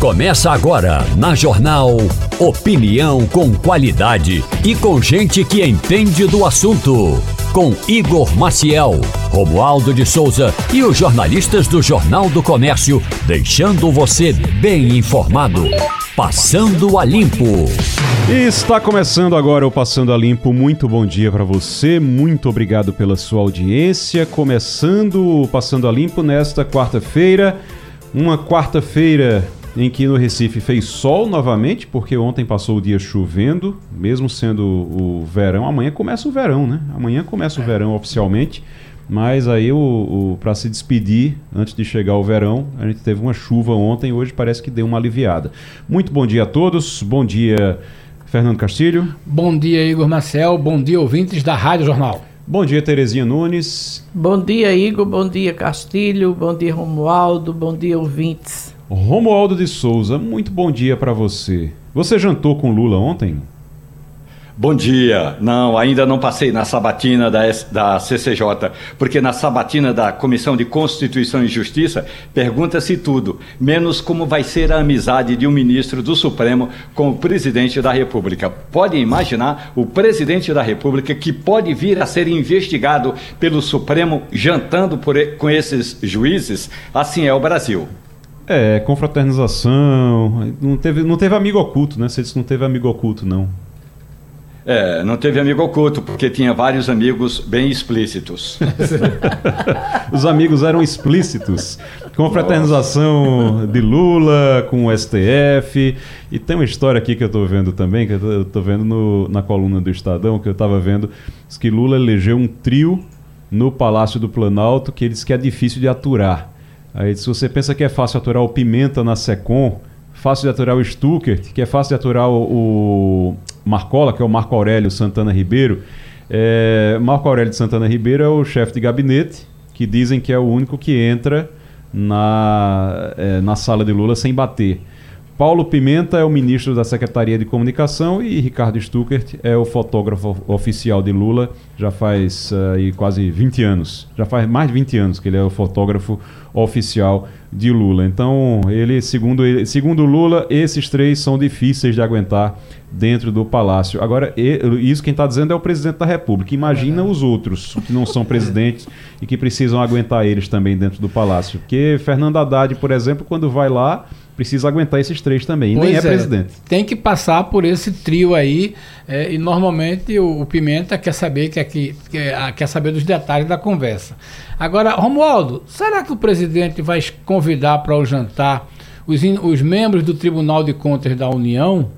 Começa agora na Jornal Opinião com qualidade e com gente que entende do assunto. Com Igor Maciel, Romualdo de Souza e os jornalistas do Jornal do Comércio, deixando você bem informado. Passando a Limpo. Está começando agora o Passando a Limpo. Muito bom dia para você. Muito obrigado pela sua audiência. Começando o Passando a Limpo nesta quarta-feira. Uma quarta-feira em que no Recife fez sol novamente, porque ontem passou o dia chovendo, mesmo sendo o verão. Amanhã começa o verão, né? Amanhã começa o verão oficialmente. Mas aí, o, o para se despedir, antes de chegar o verão, a gente teve uma chuva ontem, hoje parece que deu uma aliviada. Muito bom dia a todos, bom dia, Fernando Castilho. Bom dia, Igor Marcel, bom dia, ouvintes da Rádio Jornal. Bom dia, Terezinha Nunes. Bom dia, Igor, bom dia, Castilho, bom dia, Romualdo, bom dia, ouvintes. Romualdo de Souza, muito bom dia para você. Você jantou com Lula ontem? Bom dia. Não, ainda não passei na sabatina da, da CCJ, porque na sabatina da Comissão de Constituição e Justiça pergunta-se tudo, menos como vai ser a amizade de um ministro do Supremo com o presidente da República. Pode imaginar o presidente da República que pode vir a ser investigado pelo Supremo jantando por, com esses juízes? Assim é o Brasil. É, confraternização. Não teve, não teve amigo oculto, né? Você disse que não teve amigo oculto, não. É, não teve amigo oculto, porque tinha vários amigos bem explícitos. Os amigos eram explícitos. Confraternização de Lula com o STF. E tem uma história aqui que eu estou vendo também, que eu estou vendo no, na coluna do Estadão, que eu estava vendo, diz que Lula elegeu um trio no Palácio do Planalto que ele disse que é difícil de aturar. Aí, se você pensa que é fácil aturar o Pimenta na Secom, fácil de aturar o Stuckert, que é fácil de aturar o, o Marcola, que é o Marco Aurélio Santana Ribeiro. É, Marco Aurélio de Santana Ribeiro é o chefe de gabinete, que dizem que é o único que entra na, é, na sala de Lula sem bater. Paulo Pimenta é o ministro da Secretaria de Comunicação e Ricardo Stuckert é o fotógrafo oficial de Lula já faz uh, quase 20 anos. Já faz mais de 20 anos que ele é o fotógrafo oficial de Lula. Então, ele, segundo, ele, segundo Lula, esses três são difíceis de aguentar dentro do palácio. Agora, isso quem está dizendo é o presidente da República. Imagina os outros que não são presidentes e que precisam aguentar eles também dentro do palácio. Porque Fernando Haddad, por exemplo, quando vai lá, precisa aguentar esses três também. E nem é, é, presidente. Tem que passar por esse trio aí. É, e normalmente o, o, Pimenta quer saber, quer, quer, quer saber dos detalhes da conversa. Agora, Romualdo, será que o presidente vai convidar para o jantar os, os membros do Tribunal de Contas da União?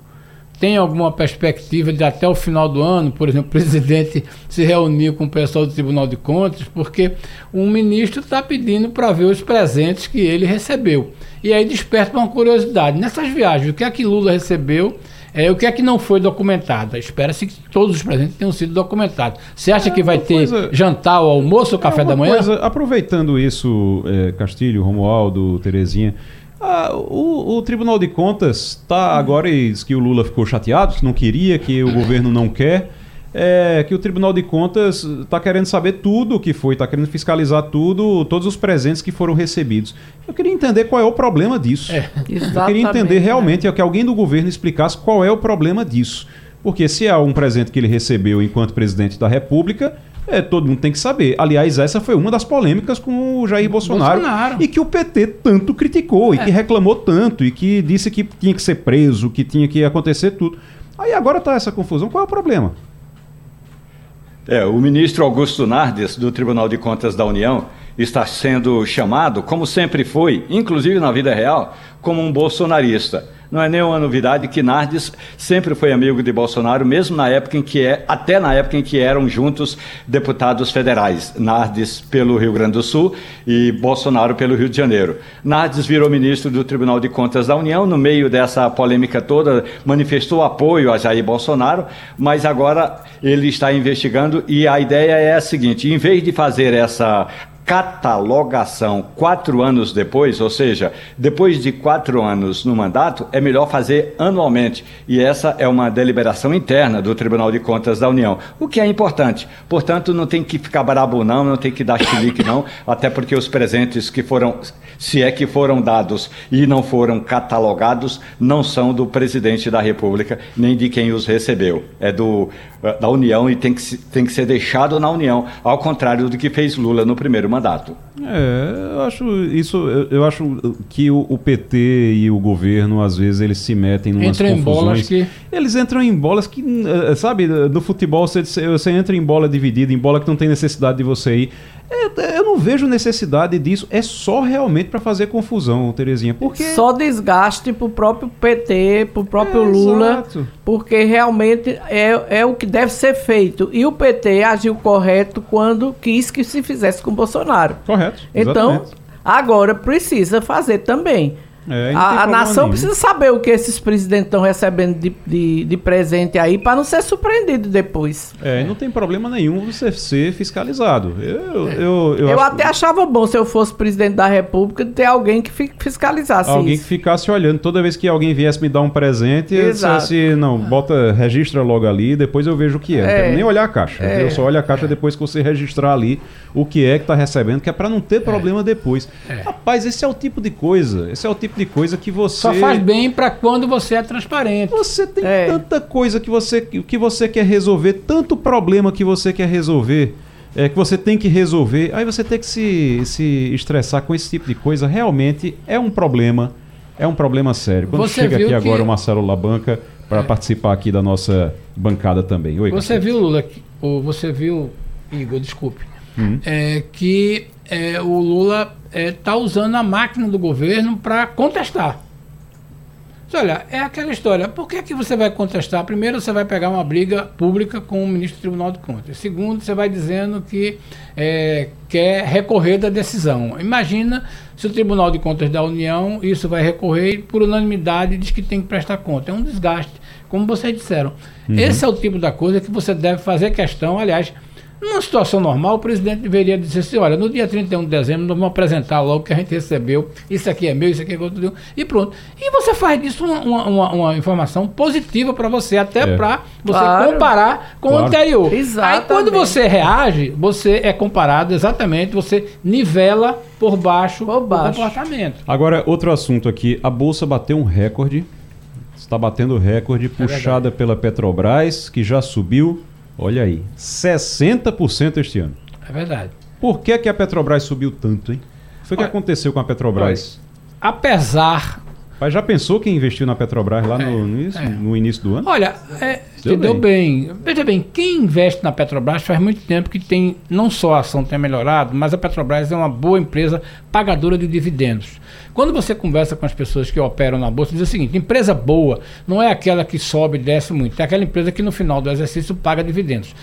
Tem alguma perspectiva de até o final do ano, por exemplo, o presidente se reunir com o pessoal do Tribunal de Contas, porque um ministro está pedindo para ver os presentes que ele recebeu. E aí desperta uma curiosidade. Nessas viagens, o que é que Lula recebeu? É, o que é que não foi documentado? Espera-se que todos os presentes tenham sido documentados. Você acha é, que vai ter coisa... jantar, almoço ou café é da manhã? Coisa, aproveitando isso, é, Castilho, Romualdo, Terezinha, ah, o, o, Tribunal de Contas está agora e diz que o Lula ficou chateado, que não queria, que o governo não quer. É, que o Tribunal de Contas está querendo saber tudo o que foi, está querendo fiscalizar tudo, todos os presentes que foram recebidos. Eu queria entender qual é o problema disso. É, Eu queria entender realmente é. que alguém do governo explicasse qual é o problema disso. Porque se há um presente que ele recebeu enquanto presidente da República, é, todo mundo tem que saber. Aliás, essa foi uma das polêmicas com o Jair Bolsonaro, Bolsonaro. e que o PT tanto criticou, é. e que reclamou tanto, e que disse que tinha que ser preso, que tinha que acontecer tudo. Aí agora está essa confusão. Qual é o problema? É, o ministro Augusto Nardes, do Tribunal de Contas da União, está sendo chamado, como sempre foi, inclusive na vida real, como um bolsonarista. Não é nenhuma novidade que Nardes sempre foi amigo de Bolsonaro, mesmo na época em que é, até na época em que eram juntos deputados federais. Nardes pelo Rio Grande do Sul e Bolsonaro pelo Rio de Janeiro. Nardes virou ministro do Tribunal de Contas da União, no meio dessa polêmica toda, manifestou apoio a Jair Bolsonaro, mas agora ele está investigando e a ideia é a seguinte: em vez de fazer essa catalogação quatro anos depois, ou seja, depois de quatro anos no mandato, é melhor fazer anualmente. E essa é uma deliberação interna do Tribunal de Contas da União, o que é importante. Portanto, não tem que ficar brabo não, não tem que dar chilique não, até porque os presentes que foram, se é que foram dados e não foram catalogados, não são do presidente da República, nem de quem os recebeu. É do da União e tem que, tem que ser deixado na União, ao contrário do que fez Lula no primeiro mandato. É, eu acho isso, eu, eu acho que o, o, PT e o governo às vezes eles se metem em Entra confusões. Em bolas que... Eles entram em bolas que, eh, sabe, no futebol você, você entra em bola dividida, em bola que não tem necessidade de você ir. É, eu não vejo necessidade disso. É só realmente para fazer confusão, Terezinha. Porque... Só desgaste pro próprio PT, pro próprio é, Lula. Exato. Porque realmente é, é o que deve ser feito. E o PT agiu correto quando quis que se fizesse com Bolsonaro. Correto. Então, agora precisa fazer também. É, a, a nação nenhum. precisa saber o que esses presidentes estão recebendo de, de, de, presente aí para não ser surpreendido depois. É, não tem problema nenhum você ser fiscalizado. Eu, é. eu, eu, eu até achava bom, se eu fosse presidente da República, ter alguém que fiscalizasse Alguém isso. que ficasse olhando. Toda vez que alguém viesse me dar um presente, Exato. eu dissesse, não, bota, registra logo ali, depois eu vejo o que é. é. Não quero nem olhar a caixa. É. Eu só olho a caixa depois que você registrar ali o que é que está recebendo, que é para não ter problema é. depois. É. Rapaz, esse é o tipo de coisa, esse é o tipo de coisa que você... Só faz bem para quando você é transparente. Você tem é. tanta coisa que você, que você quer resolver, tanto problema que você quer resolver, é, que você tem que resolver, aí você tem que se, se estressar com esse tipo de coisa, realmente é um problema, é um problema sério. Quando você chega aqui que... agora o Marcelo Labanca para é. participar aqui da nossa bancada também. Oi, você viu, Lula, ou você viu, Igor, desculpe, Uhum. é, que é, o Lula está é, usando a máquina do governo para contestar. Olha, é aquela história. Por que, que você vai contestar? Primeiro, você vai pegar uma briga pública com o ministro do Tribunal de Contas. Segundo, você vai dizendo que é, quer recorrer da decisão. Imagina se o Tribunal de Contas da União isso vai recorrer e, por unanimidade, diz que tem que prestar conta. É um desgaste, como vocês disseram. Uhum. Esse é o tipo da coisa que você deve fazer questão. Aliás, numa situação normal, o presidente deveria dizer assim: olha, no dia 31 de dezembro, nós vamos apresentar logo o que a gente recebeu, isso aqui é meu, isso aqui é outro, e pronto. E você faz disso uma, uma, uma informação positiva para você, até é. para você claro. comparar com claro. o anterior. Exatamente. Aí quando você reage, você é comparado exatamente, você nivela por baixo, por baixo. o comportamento. Agora, outro assunto aqui: a Bolsa bateu um recorde. Está batendo recorde, é puxada verdade. pela Petrobras, que já subiu Olha aí, 60% este ano. É verdade. Por que, que a Petrobras subiu tanto, hein? Foi o que aconteceu com a Petrobras? Olha, apesar mas já pensou quem investiu na Petrobras lá é, no, no, início, é. no, início, do ano? Olha, é, deu, deu bem. bem. Veja bem, quem investe na Petrobras faz muito tempo que tem, não só a ação tem melhorado, mas a Petrobras é uma boa empresa pagadora de dividendos. Quando você conversa com as pessoas que operam na Bolsa, diz o seguinte: empresa boa não é aquela que sobe e desce muito, é aquela empresa que no final do exercício paga dividendos.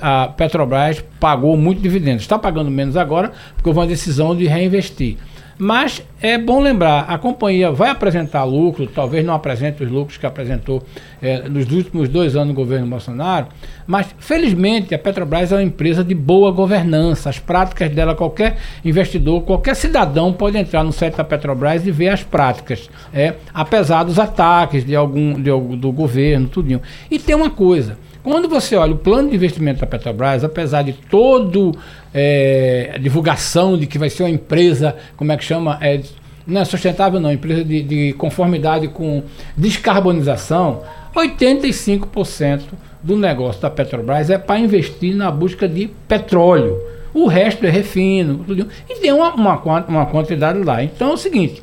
A, a Petrobras pagou muito dividendos, está pagando menos agora, porque houve uma decisão de reinvestir. Mas é bom lembrar, a companhia vai apresentar lucro, talvez não apresente os lucros que apresentou é, nos últimos dois anos do governo Bolsonaro, mas felizmente a Petrobras é uma empresa de boa governança. As práticas dela, qualquer investidor, qualquer cidadão pode entrar no site da Petrobras e ver as práticas, é, apesar dos ataques de algum de, do governo, tudinho. E tem uma coisa, quando você olha o plano de investimento da Petrobras, apesar de todo é, a divulgação de que vai ser uma empresa, como é que chama? É, não é sustentável não, empresa de, de conformidade com descarbonização, 85% do negócio da Petrobras é para investir na busca de petróleo. O resto é refino, tudo, e tem uma, uma, uma quantidade lá. Então é o seguinte,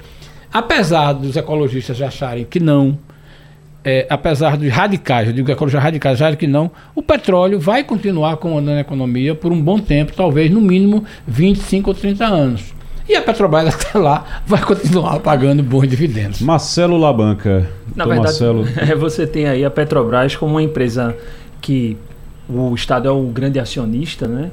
apesar dos ecologistas acharem que não, é, apesar dos radicais, eu digo que ecologia radicais já que não, o petróleo vai continuar comandando a economia por um bom tempo, talvez no mínimo 25 ou 30 anos. E a Petrobras até lá vai continuar pagando bons dividendos. Marcelo Labanca. Na verdade, Marcelo... É, você tem aí a Petrobras como uma empresa que o Estado é o grande acionista, né?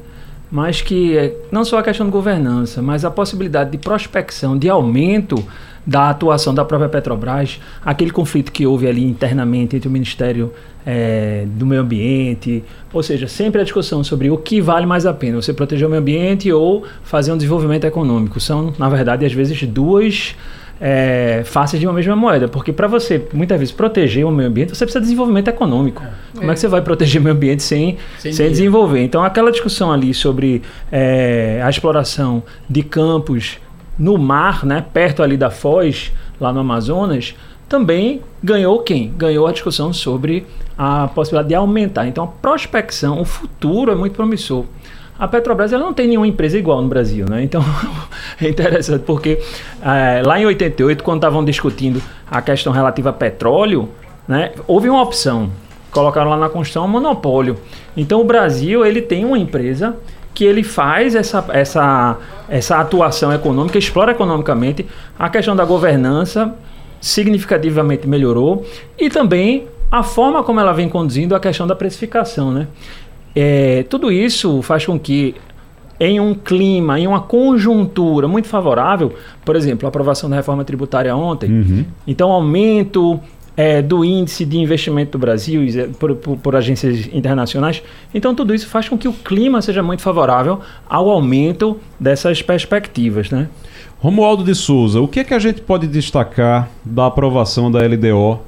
Mas que é não só a questão de governança, mas a possibilidade de prospecção, de aumento da atuação da própria Petrobras, aquele conflito que houve ali internamente entre o Ministério é, do Meio Ambiente, ou seja, sempre a discussão sobre o que vale mais a pena, você proteger o meio ambiente ou fazer um desenvolvimento econômico. São, na verdade, às vezes duas é, faces de uma mesma moeda, porque para você, muitas vezes, proteger o meio ambiente, você precisa de desenvolvimento econômico. É. Como é que você vai proteger o meio ambiente sem, sem, sem desenvolver? Então, aquela discussão ali sobre é, a exploração de campos no mar, né, perto ali da Foz, lá no Amazonas, também ganhou quem? Ganhou a discussão sobre a possibilidade de aumentar. Então, a prospecção, o futuro é muito promissor. A Petrobras ela não tem nenhuma empresa igual no Brasil, né? Então é interessante porque é, lá em 88, quando estavam discutindo a questão relativa a petróleo, né, houve uma opção. Colocaram lá na Constituição um monopólio. Então o Brasil ele tem uma empresa que ele faz essa, essa, essa atuação econômica, explora economicamente, a questão da governança significativamente melhorou e também a forma como ela vem conduzindo a questão da precificação, né? É, tudo isso faz com que em um clima, em uma conjuntura muito favorável, por exemplo, a aprovação da reforma tributária ontem, uhum. então aumento é, do índice de investimento do Brasil por, por, por, agências internacionais. Então, tudo isso faz com que o clima seja muito favorável ao aumento dessas perspectivas. Né? Romualdo de Souza, o que é que a gente pode destacar da aprovação da LDO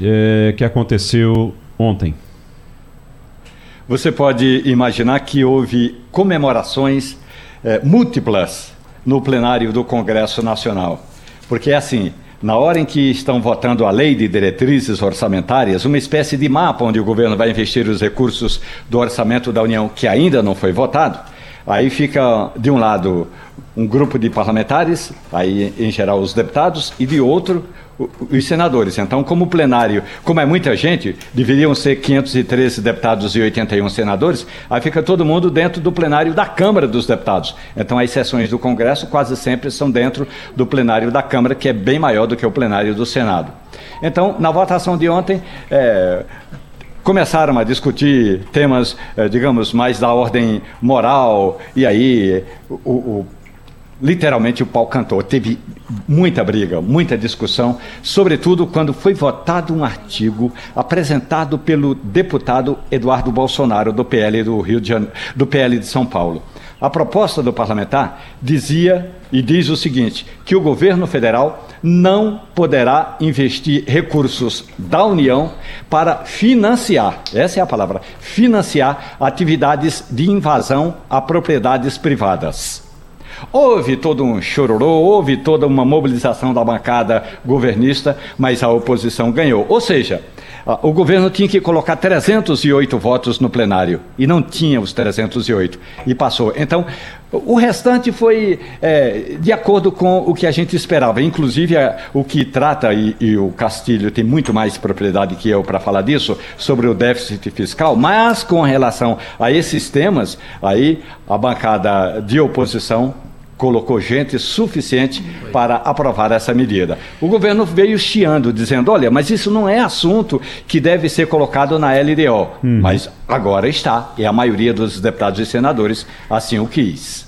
é, que aconteceu ontem? Você pode imaginar que houve comemorações é, múltiplas no plenário do Congresso Nacional. Porque é assim, na hora em que estão votando a lei de diretrizes orçamentárias, uma espécie de mapa onde o governo vai investir os recursos do orçamento da União que ainda não foi votado, aí fica, de um lado, um grupo de parlamentares, aí em geral os deputados, e de outro, os senadores. Então, como o plenário, como é muita gente, deveriam ser 513 deputados e 81 senadores, aí fica todo mundo dentro do plenário da Câmara dos Deputados. Então, as sessões do Congresso quase sempre são dentro do plenário da Câmara, que é bem maior do que o plenário do Senado. Então, na votação de ontem, é, começaram a discutir temas, é, digamos, mais da ordem moral, e aí o, o literalmente o pau cantou. Teve muita briga, muita discussão, sobretudo quando foi votado um artigo apresentado pelo deputado Eduardo Bolsonaro do PL do Rio de Janeiro, do PL de São Paulo. A proposta do parlamentar dizia e diz o seguinte: que o governo federal não poderá investir recursos da União para financiar, essa é a palavra, financiar atividades de invasão a propriedades privadas. Houve todo um chororô, houve toda uma mobilização da bancada governista, mas a oposição ganhou. Ou seja, o governo tinha que colocar 308 votos no plenário e não tinha os 308 e passou. Então, o restante foi é, de acordo com o que a gente esperava. Inclusive, o que trata, e, e, o Castilho tem muito mais propriedade que eu para falar disso, sobre o déficit fiscal, mas com relação a esses temas, aí a bancada de oposição colocou gente suficiente para aprovar essa medida. O governo veio chiando, dizendo: olha, mas isso não é assunto que deve ser colocado na LDO. Hum. Mas agora está, e a maioria dos deputados e senadores assim o quis.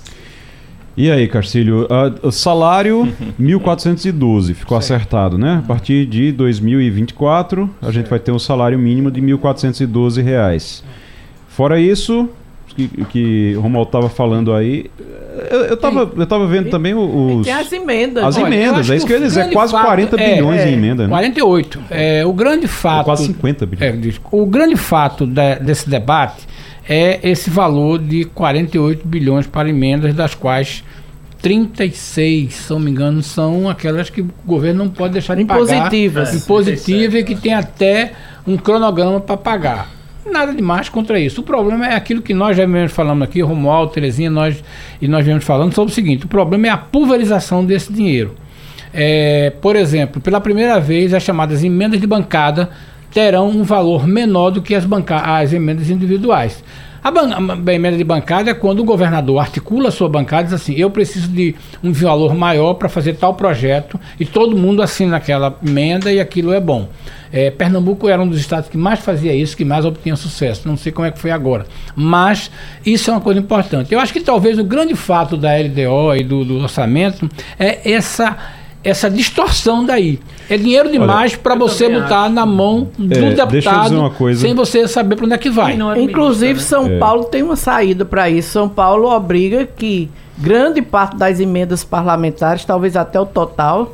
E aí, Carcílio, uh, salário 1.412, ficou certo. acertado, né? A partir de 2024, a certo. gente vai ter um salário mínimo de 1.412 reais. Fora isso, que, que o Romualdo estava falando aí, eu, eu, tava, eu tava vendo também os. Tem as emendas. As Olha, emendas, é isso que eu ia dizer. Quase fato, 40 é, bilhões é, em emenda. Né? 48. É, o grande fato. É quase 50 bilhões. É, o grande fato de, desse debate é esse valor de 48 bilhões para emendas, das quais 36, se não me engano, são aquelas que o governo não pode deixar de Impositivas. pagar. Impositivas. É, e que tem até um cronograma para pagar. Nada demais contra isso. O problema é aquilo que nós já vemos falando aqui, Romualdo, Terezinha, nós, e nós vemos falando sobre o seguinte: o problema é a pulverização desse dinheiro. É, por exemplo, pela primeira vez, as chamadas emendas de bancada terão um valor menor do que as, banca as emendas individuais. A, emenda de bancada é quando o governador articula a sua bancada e diz assim: eu preciso de um valor maior para fazer tal projeto e todo mundo assina aquela emenda e aquilo é bom. É, Pernambuco era um dos estados que mais fazia isso, que mais obtinha sucesso. Não sei como é que foi agora. Mas isso é uma coisa importante. Eu acho que talvez o grande fato da LDO e do, do orçamento é essa essa distorção daí. É dinheiro demais para você botar acho. na mão do é, deputado sem você saber para onde é que vai. Inclusive, né? São é. Paulo tem uma saída para isso. São Paulo obriga que grande parte das emendas parlamentares, talvez até o total,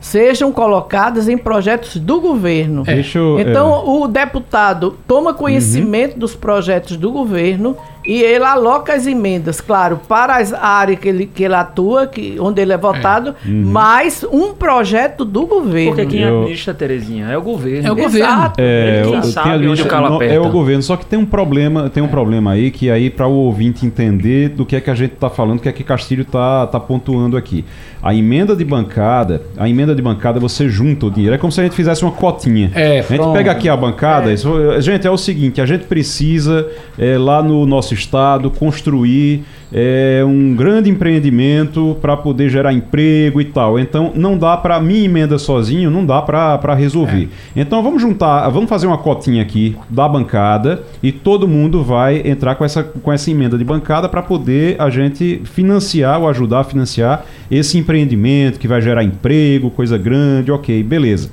sejam colocadas em projetos do governo. É. Eu, então, é. o deputado toma conhecimento uhum. dos projetos do governo e ele aloca as emendas, claro, para as áreas que ele, que ele atua, que, onde ele é votado, é. Uhum. mais um projeto do governo. Porque quem eu... administra, Terezinha, é o governo. É o governo. É, quem sabe onde o calo aperta. É o governo, só que tem um problema, tem um é. problema aí que aí para o ouvinte entender do que é que a gente está falando, o que é que Castilho está tá pontuando aqui. A emenda de bancada, a emenda de bancada você junta o dinheiro, é como se a gente fizesse uma cotinha. É, a gente pronto. pega aqui a bancada, é. Isso, gente, é o seguinte, a gente precisa é, lá no nosso estado construir é, um grande empreendimento para poder gerar emprego e tal. Então não dá para minha emenda sozinho, não dá para resolver. É. Então vamos juntar, vamos fazer uma cotinha aqui da bancada e todo mundo vai entrar com essa, com essa emenda de bancada para poder a gente financiar ou ajudar a financiar esse empreendimento que vai gerar emprego, coisa grande, ok, beleza.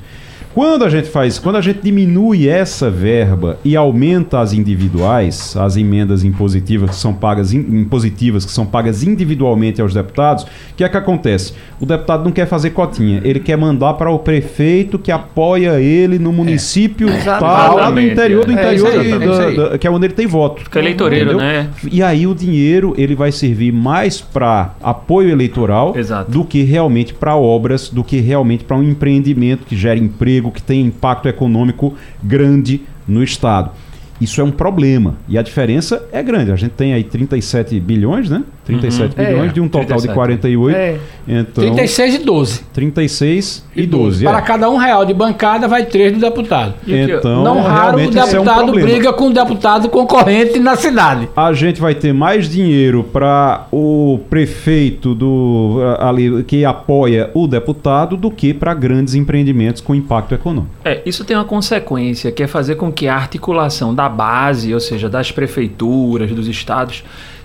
Quando a gente faz, quando a gente diminui essa verba e aumenta as individuais, as emendas impositivas que são pagas impositivas que são pagas individualmente aos deputados, o que é que acontece? O deputado não quer fazer cotinha, ele quer mandar para o prefeito que apoia ele no município é. tal, lá do interior do é, interior, é que é onde ele tem voto. Fica eleitoreiro, entendeu? né? E aí o dinheiro ele vai servir mais para apoio eleitoral Exato. do que realmente para obras, do que realmente para um empreendimento que gera emprego emprego, que tem impacto econômico grande no Estado. Isso é um problema. E a diferença é grande. A gente tem aí 37 bilhões, né? 37 uhum. bilhões é, de um total 37. de 48. É. Então, 36 e 12. 36 e 12. Para é. cada um real de bancada vai três do deputado. Então, não raro o deputado é um briga com o deputado concorrente na cidade. A gente vai ter mais dinheiro para o prefeito do ali que apoia o deputado do que para grandes empreendimentos com impacto econômico. É, isso tem uma consequência que é fazer com que a articulação da base, ou seja, das prefeituras, dos estados,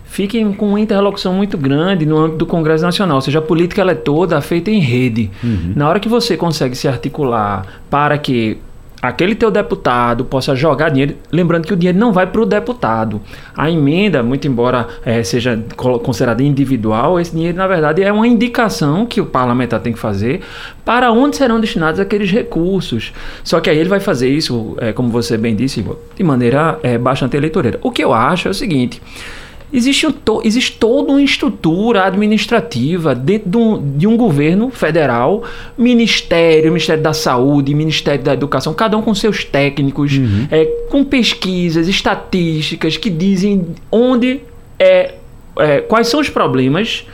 fiquem com uma interlocução muito grande no âmbito do Congresso Nacional. Ou seja, a política ela é toda feita em rede. Uhum. Na hora que você consegue se articular para que aquele teu deputado possa jogar dinheiro, lembrando que o dinheiro não vai para o deputado. A emenda, muito embora é, seja considerada individual, esse dinheiro na verdade é uma indicação que o parlamentar tem que fazer para onde serão destinados aqueles recursos. Só que aí ele vai fazer isso, é, como você bem disse, de maneira é, bastante eleitoreira. O que eu acho é o seguinte. Existe, um to, existe toda uma estrutura administrativa dentro de um, de um, governo federal, ministério, Ministério da Saúde, Ministério da Educação, cada um com seus técnicos, uhum. é, com pesquisas, estatísticas que dizem onde é, é, quais são os problemas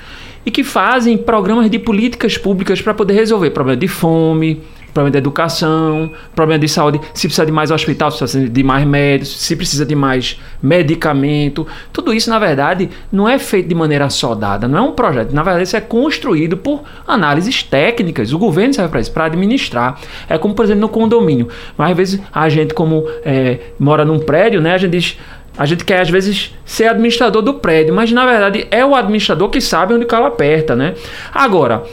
e que fazem programas de políticas públicas para poder resolver problema de fome, problema de educação, problema de saúde, se precisa de mais hospital, se precisa de mais médicos, se precisa de mais medicamento. Tudo isso, na verdade, não é feito de maneira soldada, não é um projeto. Na verdade, isso é construído por análises técnicas. O governo serve para isso, para administrar. É como, por exemplo, no condomínio. Mas às vezes a gente, como é, mora num prédio, né, a gente diz. A gente quer, às vezes, ser administrador do prédio, mas na verdade é o administrador que sabe onde o calo aperta, né? Agora,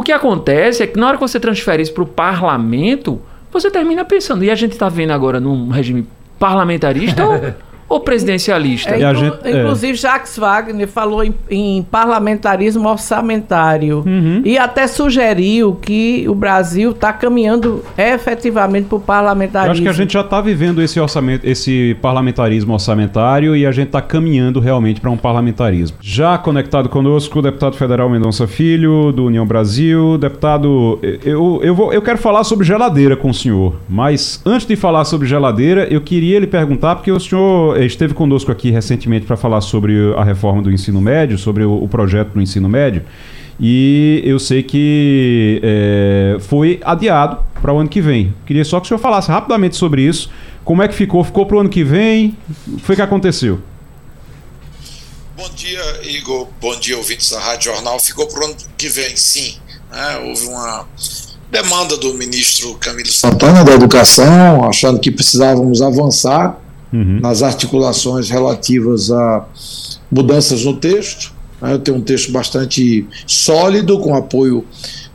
o que acontece é que na hora que você transfere isso para o parlamento, você termina pensando. E a gente está vendo agora num regime parlamentarista ou presidencialista? É, inclu gente, é. inclusive, Jacques Wagner falou em, em parlamentarismo orçamentário uhum. e até sugeriu que o Brasil está caminhando efetivamente para o parlamentarismo. Eu acho que a gente já está vivendo esse, orçamento, esse parlamentarismo orçamentário e a gente está caminhando realmente para um parlamentarismo. Já conectado conosco o deputado federal Mendonça Filho, do União Brasil. Deputado, eu, eu, vou, eu quero falar sobre geladeira com o senhor, mas antes de falar sobre geladeira, eu queria lhe perguntar, porque o senhor esteve conosco aqui recentemente para falar sobre a reforma do ensino médio, sobre o, o projeto do ensino médio. E eu sei que é, foi adiado para o ano que vem. Queria só que o senhor falasse rapidamente sobre isso. Como é que ficou? Ficou para o ano que vem? O que foi que aconteceu? Bom dia, Igor. Bom dia, ouvintes da Rádio Jornal. Ficou para o ano que vem, sim. Né? Houve uma demanda do ministro Camilo Santana da Educação, achando que precisávamos avançar uhum. nas articulações relativas a mudanças no texto. Né? Eu tenho um texto bastante sólido, com apoio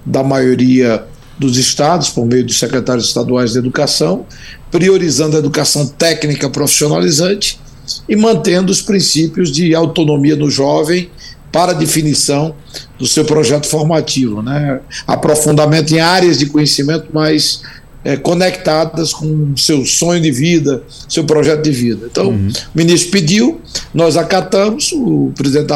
da maioria dos estados, por meio dos secretários estaduais de educação, priorizando a educação técnica profissionalizante e mantendo os princípios de autonomia do jovem para definição do seu projeto formativo, né? aprofundamento em áreas de conhecimento mais é, conectadas com seu sonho de vida, seu projeto de vida. Então, uhum. o ministro pediu, nós acatamos, o presidente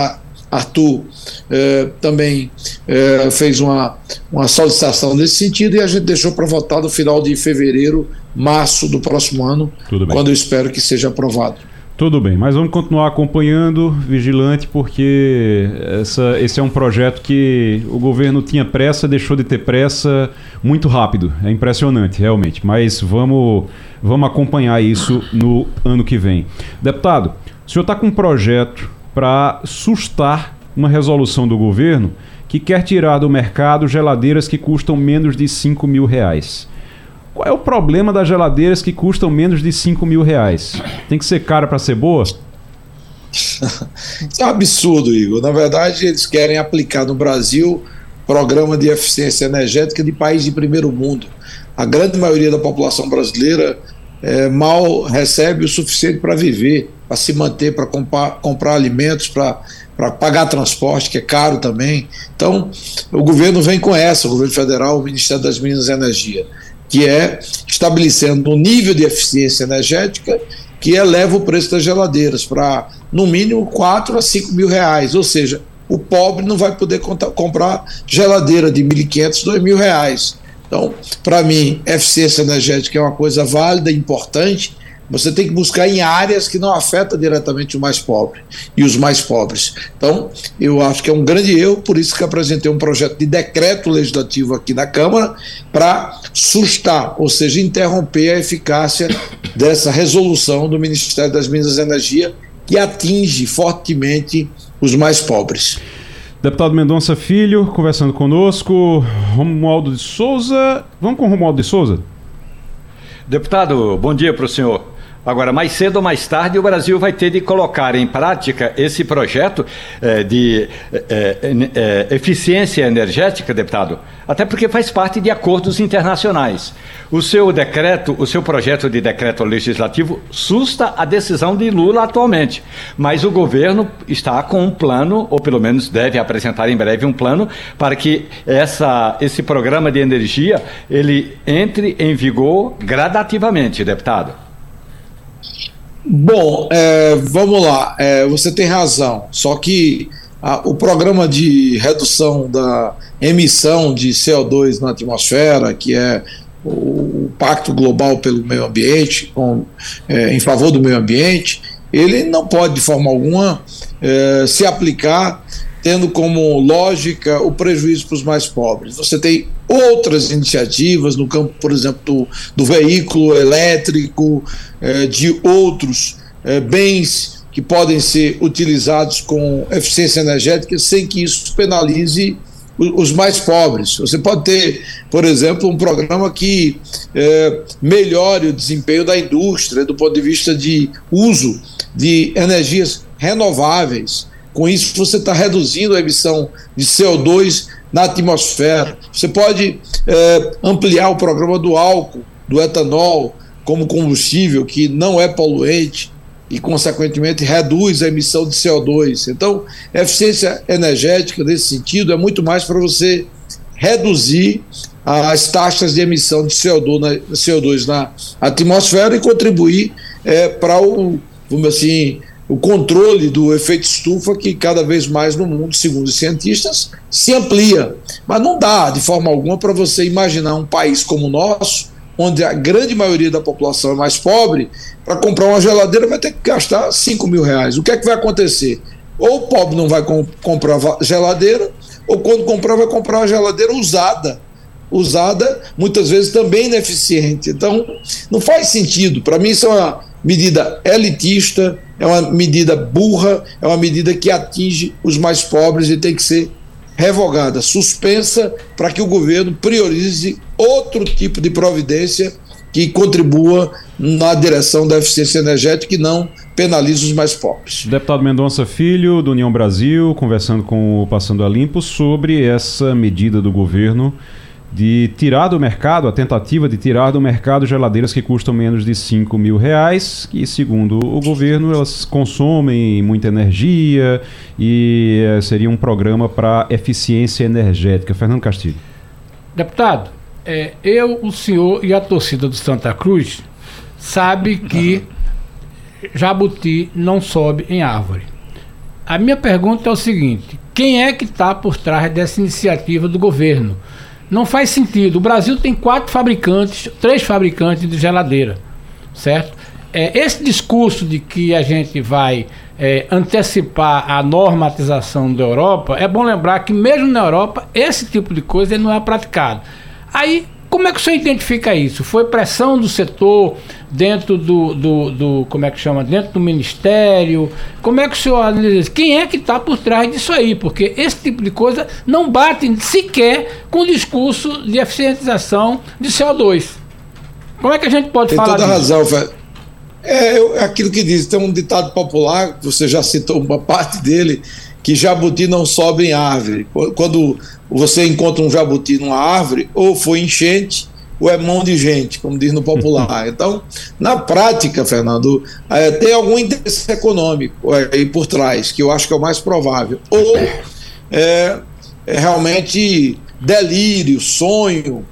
Arthur eh, também eh, fez uma, uma solicitação nesse sentido e a gente deixou para votar no final de fevereiro, março do próximo ano, quando eu espero que seja aprovado. Tudo bem, mas vamos continuar acompanhando, vigilante, porque essa, esse é um projeto que o governo tinha pressa, deixou de ter pressa muito rápido. É impressionante, realmente. Mas vamos, vamos acompanhar isso no ano que vem. Deputado, o senhor está com um projeto para sustar uma resolução do governo que quer tirar do mercado geladeiras que custam menos de 5 mil reais. Qual é o problema das geladeiras que custam menos de 5 mil reais? Tem que ser cara para ser boa? Isso é um absurdo, Igor. Na verdade, eles querem aplicar no Brasil programa de eficiência energética de país de primeiro mundo. A grande maioria da população brasileira é, mal recebe o suficiente para viver, para se manter, para comprar, alimentos, para para pagar transporte, que é caro também. Então, o governo vem com essa, o governo federal, o Ministério das Minas e Energia que é estabelecendo um nível de eficiência energética que eleva o preço das geladeiras para, no mínimo, 4 a 5 mil reais. Ou seja, o pobre não vai poder comprar geladeira de 1.500, 2 mil reais. Então, para mim, eficiência energética é uma coisa válida, importante, você tem que buscar em áreas que não afetam diretamente o mais pobre e os mais pobres. Então, eu acho que é um grande erro, por isso que apresentei um projeto de decreto legislativo aqui na Câmara para sustar, ou seja, interromper a eficácia dessa resolução do Ministério das Minas e Energia que atinge fortemente os mais pobres. Deputado Mendonça Filho, conversando conosco. Romualdo de Souza. Vamos com o Romualdo de Souza? Deputado, bom dia para o senhor. Agora, mais cedo ou mais tarde, o Brasil vai ter de colocar em prática esse projeto eh, de eh, eh, eficiência energética, deputado, até porque faz parte de acordos internacionais. O seu decreto, o seu projeto de decreto legislativo susta a decisão de Lula atualmente, mas o governo está com um plano, ou pelo menos deve apresentar em breve um plano, para que essa, esse programa de energia ele entre em vigor gradativamente, deputado. Bom, é, vamos lá. É, você tem razão. Só que a, o programa de redução da emissão de CO2 na atmosfera, que é o Pacto Global pelo Meio Ambiente, com, é, em favor do meio ambiente, ele não pode, de forma alguma, é, se aplicar tendo como lógica o prejuízo para os mais pobres. Você tem outras iniciativas no campo, por exemplo, do, do veículo elétrico, eh, de outros eh, bens que podem ser utilizados com eficiência energética sem que isso penalize os mais pobres. Você pode ter, por exemplo, um programa que eh, melhore o desempenho da indústria do ponto de vista de uso de energias renováveis com isso, você está reduzindo a emissão de CO2 na atmosfera. Você pode é, ampliar o programa do álcool, do etanol, como combustível, que não é poluente e, consequentemente, reduz a emissão de CO2. Então, eficiência energética, nesse sentido, é muito mais para você reduzir as taxas de emissão de CO2 na, CO2 na atmosfera e contribuir é, para o, vamos assim, o controle do efeito estufa que cada vez mais no mundo, segundo os cientistas, se amplia. Mas não dá de forma alguma para você imaginar um país como o nosso, onde a grande maioria da população é mais pobre, para comprar uma geladeira vai ter que gastar 5 mil reais. O que é que vai acontecer? Ou o pobre não vai comp comprar geladeira, ou quando comprar, vai comprar uma geladeira usada. Usada, muitas vezes também ineficiente. Então, não faz sentido. Para mim, isso é uma medida elitista, é uma medida burra, é uma medida que atinge os mais pobres e tem que ser revogada, suspensa, para que o governo priorize outro tipo de providência que contribua na direção da eficiência energética e não penalize os mais pobres. Deputado Mendonça Filho, do União Brasil, conversando com o Passando a Limpo sobre essa medida do governo de tirar do mercado, a tentativa de tirar do mercado geladeiras que custam menos de 5 mil reais, que segundo o governo elas consomem muita energia e eh, seria um programa para eficiência energética. Fernando Castilho. Deputado, é, eu, o senhor e a torcida do Santa Cruz sabe que jabuti não sobe em árvore. A minha pergunta é o seguinte: quem é que está por trás dessa iniciativa do governo? Não faz sentido. O Brasil tem quatro fabricantes, três fabricantes de geladeira, certo? É, esse discurso de que a gente vai é, antecipar a normatização da Europa, é bom lembrar que mesmo na Europa esse tipo de coisa não é praticado. Aí como é que o senhor identifica isso? Foi pressão do setor dentro do, do, do, como é que chama, dentro do ministério? Como é que o senhor analisa? Quem é que está por trás disso aí? Porque esse tipo de coisa não bate sequer com o discurso de eficientização de CO2. Como é que a gente pode tem falar toda disso? razão. É, é aquilo que diz, tem um ditado popular, você já citou uma parte dele, que jabuti não sobe em árvore. Quando você encontra um jabuti numa árvore, ou foi enchente, ou é mão de gente, como diz no popular. Então, na prática, Fernando, é, tem algum interesse econômico aí por trás, que eu acho que é o mais provável. Ou é, é realmente delírio, sonho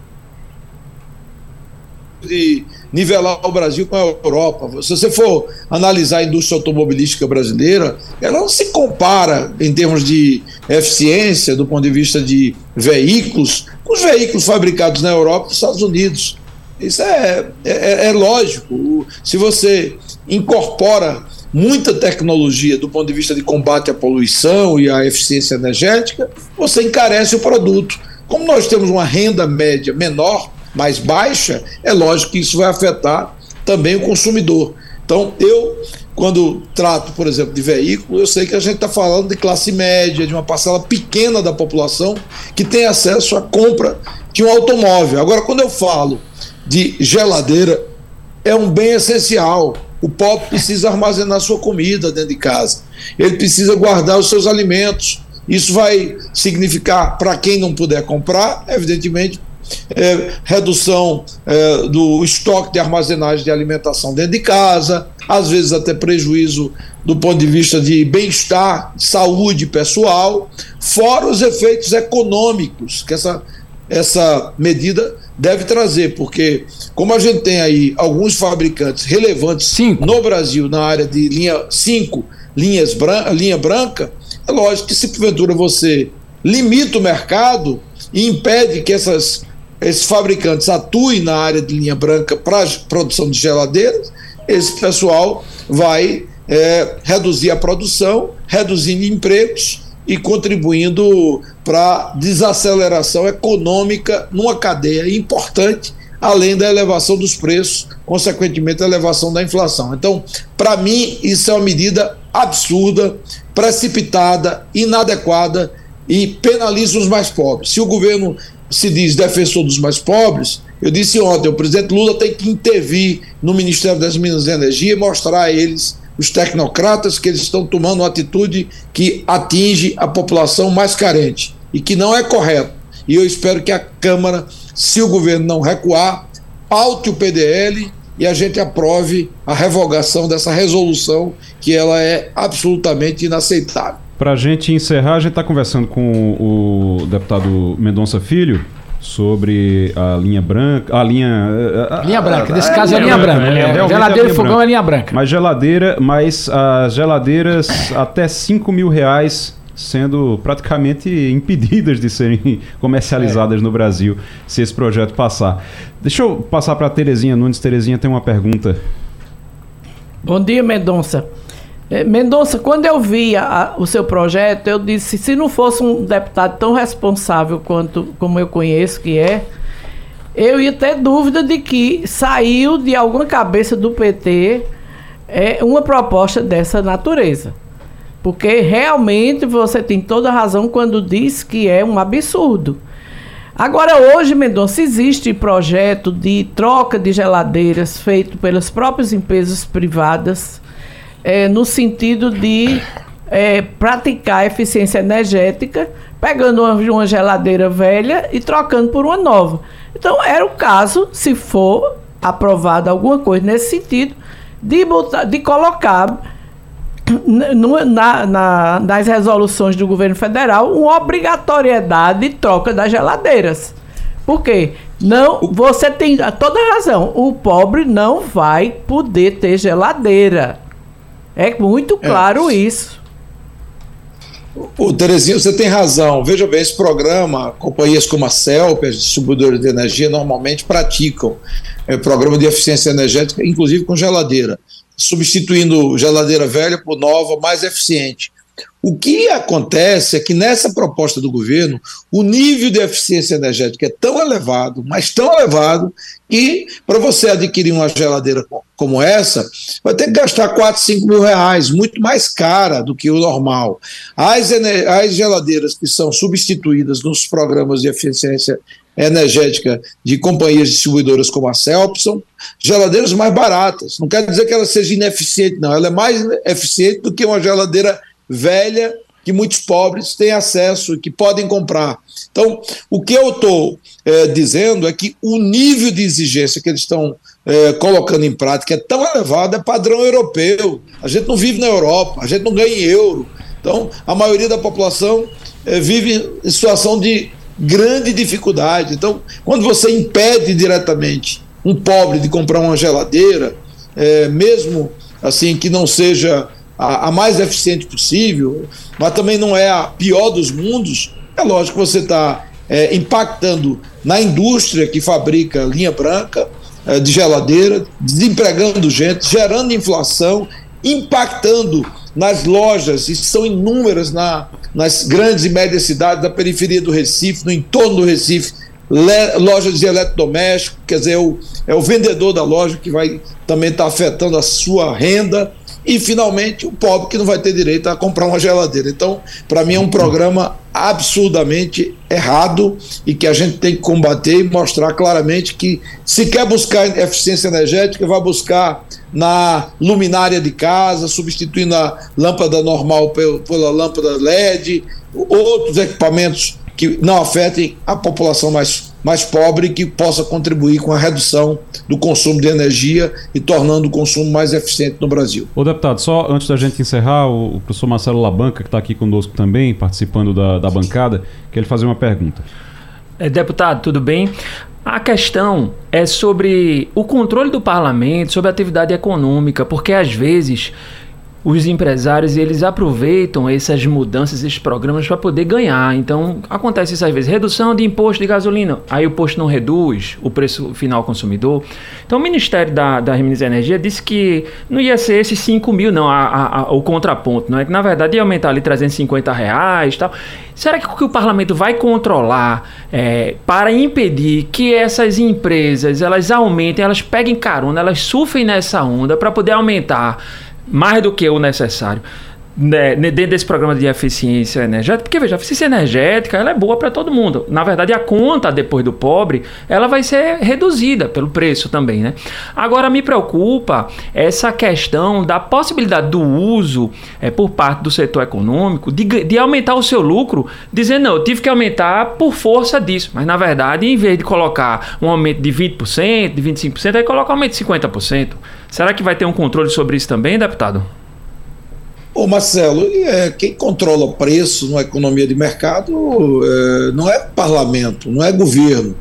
de nivelar o Brasil com a Europa. Se você for analisar a indústria automobilística brasileira, ela não se compara em termos de eficiência do ponto de vista de veículos com os veículos fabricados na Europa e nos Estados Unidos. Isso é, é, é lógico. Se você incorpora muita tecnologia do ponto de vista de combate à poluição e à eficiência energética, você encarece o produto. Como nós temos uma renda média menor, mais baixa, é lógico que isso vai afetar também o consumidor. Então, eu, quando trato, por exemplo, de veículo, eu sei que a gente está falando de classe média, de uma parcela pequena da população que tem acesso à compra de um automóvel. Agora, quando eu falo de geladeira, é um bem essencial. O pobre precisa armazenar sua comida dentro de casa. Ele precisa guardar os seus alimentos. Isso vai significar, para quem não puder comprar, evidentemente, é, redução é, do estoque de armazenagem de alimentação dentro de casa, às vezes até prejuízo do ponto de vista de bem-estar, saúde pessoal, fora os efeitos econômicos que essa, essa medida deve trazer, porque como a gente tem aí alguns fabricantes relevantes cinco. no Brasil na área de linha 5, linhas linha branca, é lógico que se porventura você limita o mercado e impede que essas esses fabricantes atuem na área de linha branca para produção de geladeiras, esse pessoal vai é, reduzir a produção, reduzindo empregos e contribuindo para desaceleração econômica numa cadeia importante, além da elevação dos preços, consequentemente a elevação da inflação. Então, para mim, isso é uma medida absurda, precipitada, inadequada e penaliza os mais pobres. Se o governo se diz defensor dos mais pobres, eu disse ontem, o presidente Lula tem que intervir no Ministério das Minas e Energia e mostrar a eles, os tecnocratas, que eles estão tomando uma atitude que atinge a população mais carente e que não é correto. E eu espero que a Câmara, se o governo não recuar, paute o PDL e a gente aprove a revogação dessa resolução que ela é absolutamente inaceitável. Para a gente encerrar, a gente está conversando com o deputado Mendonça Filho sobre a linha branca, a linha a, linha branca. Nesse caso é a linha branca. branca. É, é, geladeira e fogão branca. é linha branca. Mas geladeira, mas as geladeiras até 5 mil reais sendo praticamente impedidas de serem comercializadas é. no Brasil se esse projeto passar. Deixa eu passar para a Terezinha Nunes. Terezinha tem uma pergunta. Bom dia, Mendonça. É, Mendonça, quando eu vi a, o seu projeto, eu disse, se não fosse um deputado tão responsável quanto como eu conheço que é, eu ia ter dúvida de que saiu de alguma cabeça do PT é uma proposta dessa natureza. Porque realmente você tem toda razão quando diz que é um absurdo. Agora, hoje, Mendonça, existe projeto de troca de geladeiras feito pelas próprias empresas privadas, é, no sentido de é, praticar eficiência energética, pegando uma, uma geladeira velha e trocando por uma nova. Então, era o caso, se for aprovada alguma coisa nesse sentido, de, botar, de colocar na, na, nas resoluções do governo federal uma obrigatoriedade de troca das geladeiras. Por quê? Não, você tem toda razão. O pobre não vai poder ter geladeira. É muito é. claro é. isso. O Terezinho, você tem razão. Veja bem, esse programa, companhias como a CELP, as distribuidoras de energia, normalmente praticam é, programa de eficiência energética, inclusive com geladeira substituindo geladeira velha por nova, mais eficiente. O que acontece é que nessa proposta do governo, o nível de eficiência energética é tão elevado, mas tão elevado, que para você adquirir uma geladeira como essa, vai ter que gastar 4, 5 mil reais, muito mais cara do que o normal. As, as geladeiras que são substituídas nos programas de eficiência energética de companhias distribuidoras como a Celp são geladeiras mais baratas. Não quer dizer que ela seja ineficiente, não. Ela é mais eficiente do que uma geladeira velha que muitos pobres têm acesso e que podem comprar. Então, o que eu estou é, dizendo é que o nível de exigência que eles estão é, colocando em prática é tão elevado, é padrão europeu. A gente não vive na Europa, a gente não ganha em euro. Então, a maioria da população é, vive em situação de grande dificuldade. Então, quando você impede diretamente um pobre de comprar uma geladeira, é, mesmo assim que não seja a, a, mais eficiente possível, mas também não é a pior dos mundos, é lógico que você está é, impactando na indústria que fabrica linha branca é, de geladeira, desempregando gente, gerando inflação, impactando nas lojas, e são inúmeras na, nas grandes e médias cidades da periferia do Recife, no entorno do Recife, lojas de eletrodoméstico, quer dizer, é o, é o vendedor da loja que vai também estar tá afetando a sua renda e finalmente o pobre que não vai ter direito a comprar uma geladeira. Então, para mim é um programa absurdamente errado e que a gente tem que combater e mostrar claramente que se quer buscar eficiência energética, vai buscar na luminária de casa, substituindo a lâmpada normal pela lâmpada LED, outros equipamentos que não afetem a população mais, mais pobre que possa contribuir com a redução do consumo de energia e tornando o consumo mais eficiente no Brasil. Ô deputado, só antes da gente encerrar, o, o professor Marcelo Labanca, que está aqui conosco também, participando da, da bancada, quer lhe fazer uma pergunta. É, deputado, tudo bem? A questão é sobre o controle do parlamento, sobre a atividade econômica, porque às vezes os empresários eles aproveitam essas mudanças, esses programas para poder ganhar. Então, acontece isso às vezes, redução de imposto de gasolina, aí o posto não reduz o preço final ao consumidor. Então, o Ministério da, da e Energia disse que não ia ser esses 5 mil, não, a, a, a, o contraponto, não é? Que na verdade ia aumentar ali 350 reais tal. Será que o parlamento vai controlar é, para impedir que essas empresas elas aumentem, elas peguem carona, elas surfem nessa onda para poder aumentar mais do que o necessário né, dentro desse programa de eficiência energética, porque veja, a eficiência energética ela é boa para todo mundo. Na verdade, a conta depois do pobre ela vai ser reduzida pelo preço também, né? Agora me preocupa essa questão da possibilidade do uso é, por parte do setor econômico de, de aumentar o seu lucro, dizendo não, eu tive que aumentar por força disso, mas na verdade, em vez de colocar um aumento de 20%, de 25%, aí coloca um aumento de 50%. Será que vai ter um controle sobre isso também, deputado? Ô Marcelo, é, quem controla preço na economia de mercado é, não é parlamento, não é governo.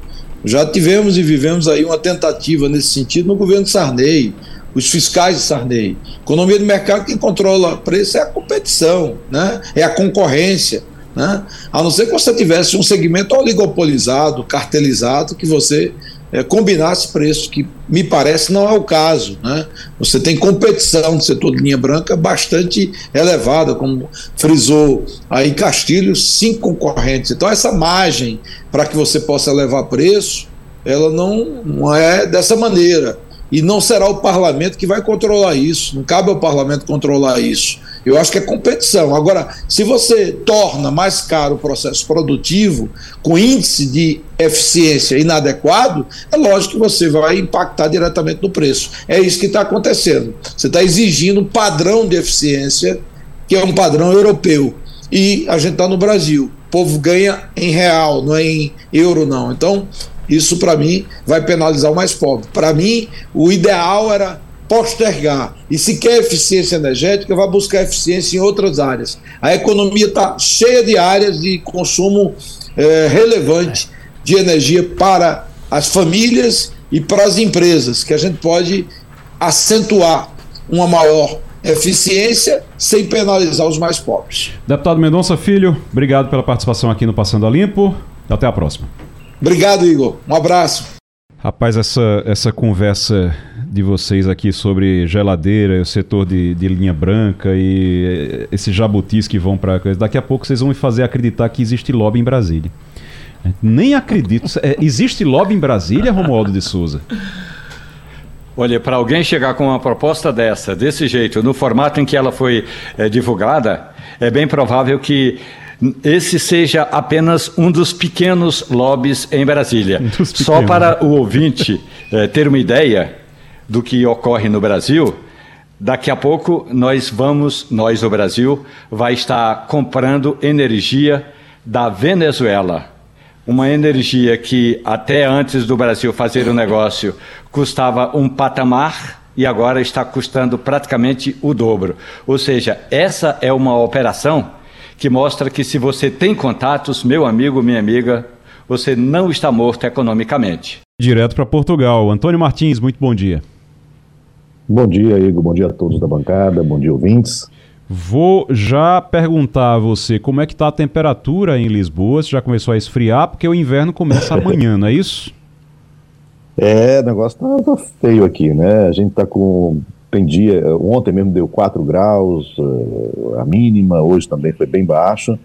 Já tivemos e vivemos aí uma tentativa nesse sentido no governo Sarney, os fiscais de Sarney. Economia de mercado, quem controla preço é a competição, né? é a concorrência. Né? A não ser que você tivesse um segmento oligopolizado, cartelizado, que você é, combinasse preços, que me parece não é o caso. Né? Você tem competição no setor de linha branca bastante elevada, como frisou aí Castilho, cinco concorrentes. Então, essa margem para que você possa elevar preço, ela não, não é dessa maneira. e não será o parlamento que vai controlar isso. Não cabe ao parlamento controlar isso. Eu acho que é competição. Agora, se você torna mais caro o processo produtivo, com índice de eficiência inadequado, é lógico que você vai impactar diretamente no preço. É isso que está acontecendo. Você está exigindo um padrão de eficiência que é um padrão europeu. E a gente está no Brasil. O povo ganha em real, não é em euro, não. Então, isso, para mim, vai penalizar o mais pobre. Para mim, o ideal era postergar. E se quer eficiência energética, vai buscar eficiência em outras áreas. A economia está cheia de áreas de consumo é, relevante de energia para as famílias e para as empresas, que a gente pode acentuar uma maior eficiência sem penalizar os mais pobres. Deputado Mendonça Filho, obrigado pela participação aqui no Passando a Limpo. Até a próxima. Obrigado, Igor. Um abraço. Rapaz, essa, essa conversa de vocês aqui sobre geladeira, o setor de, de linha branca e eh, esses jabutis que vão para. Daqui a pouco vocês vão me fazer acreditar que existe lobby em Brasília. Nem acredito. É, existe lobby em Brasília, Romualdo de Souza? Olha, para alguém chegar com uma proposta dessa, desse jeito, no formato em que ela foi é, divulgada, é bem provável que esse seja apenas um dos pequenos lobbies em Brasília. Só para o ouvinte é, ter uma ideia do que ocorre no Brasil, daqui a pouco nós vamos, nós o Brasil, vai estar comprando energia da Venezuela. Uma energia que até antes do Brasil fazer o negócio custava um patamar e agora está custando praticamente o dobro. Ou seja, essa é uma operação que mostra que se você tem contatos, meu amigo, minha amiga, você não está morto economicamente. Direto para Portugal. Antônio Martins, muito bom dia. Bom dia, Igor. Bom dia a todos da bancada. Bom dia, ouvintes. Vou já perguntar a você como é que está a temperatura em Lisboa, se já começou a esfriar, porque o inverno começa amanhã, não é isso? É, o negócio tá, tá feio aqui, né? A gente tá com tem dia, ontem mesmo deu 4 graus, uh, a mínima, hoje também foi bem baixa.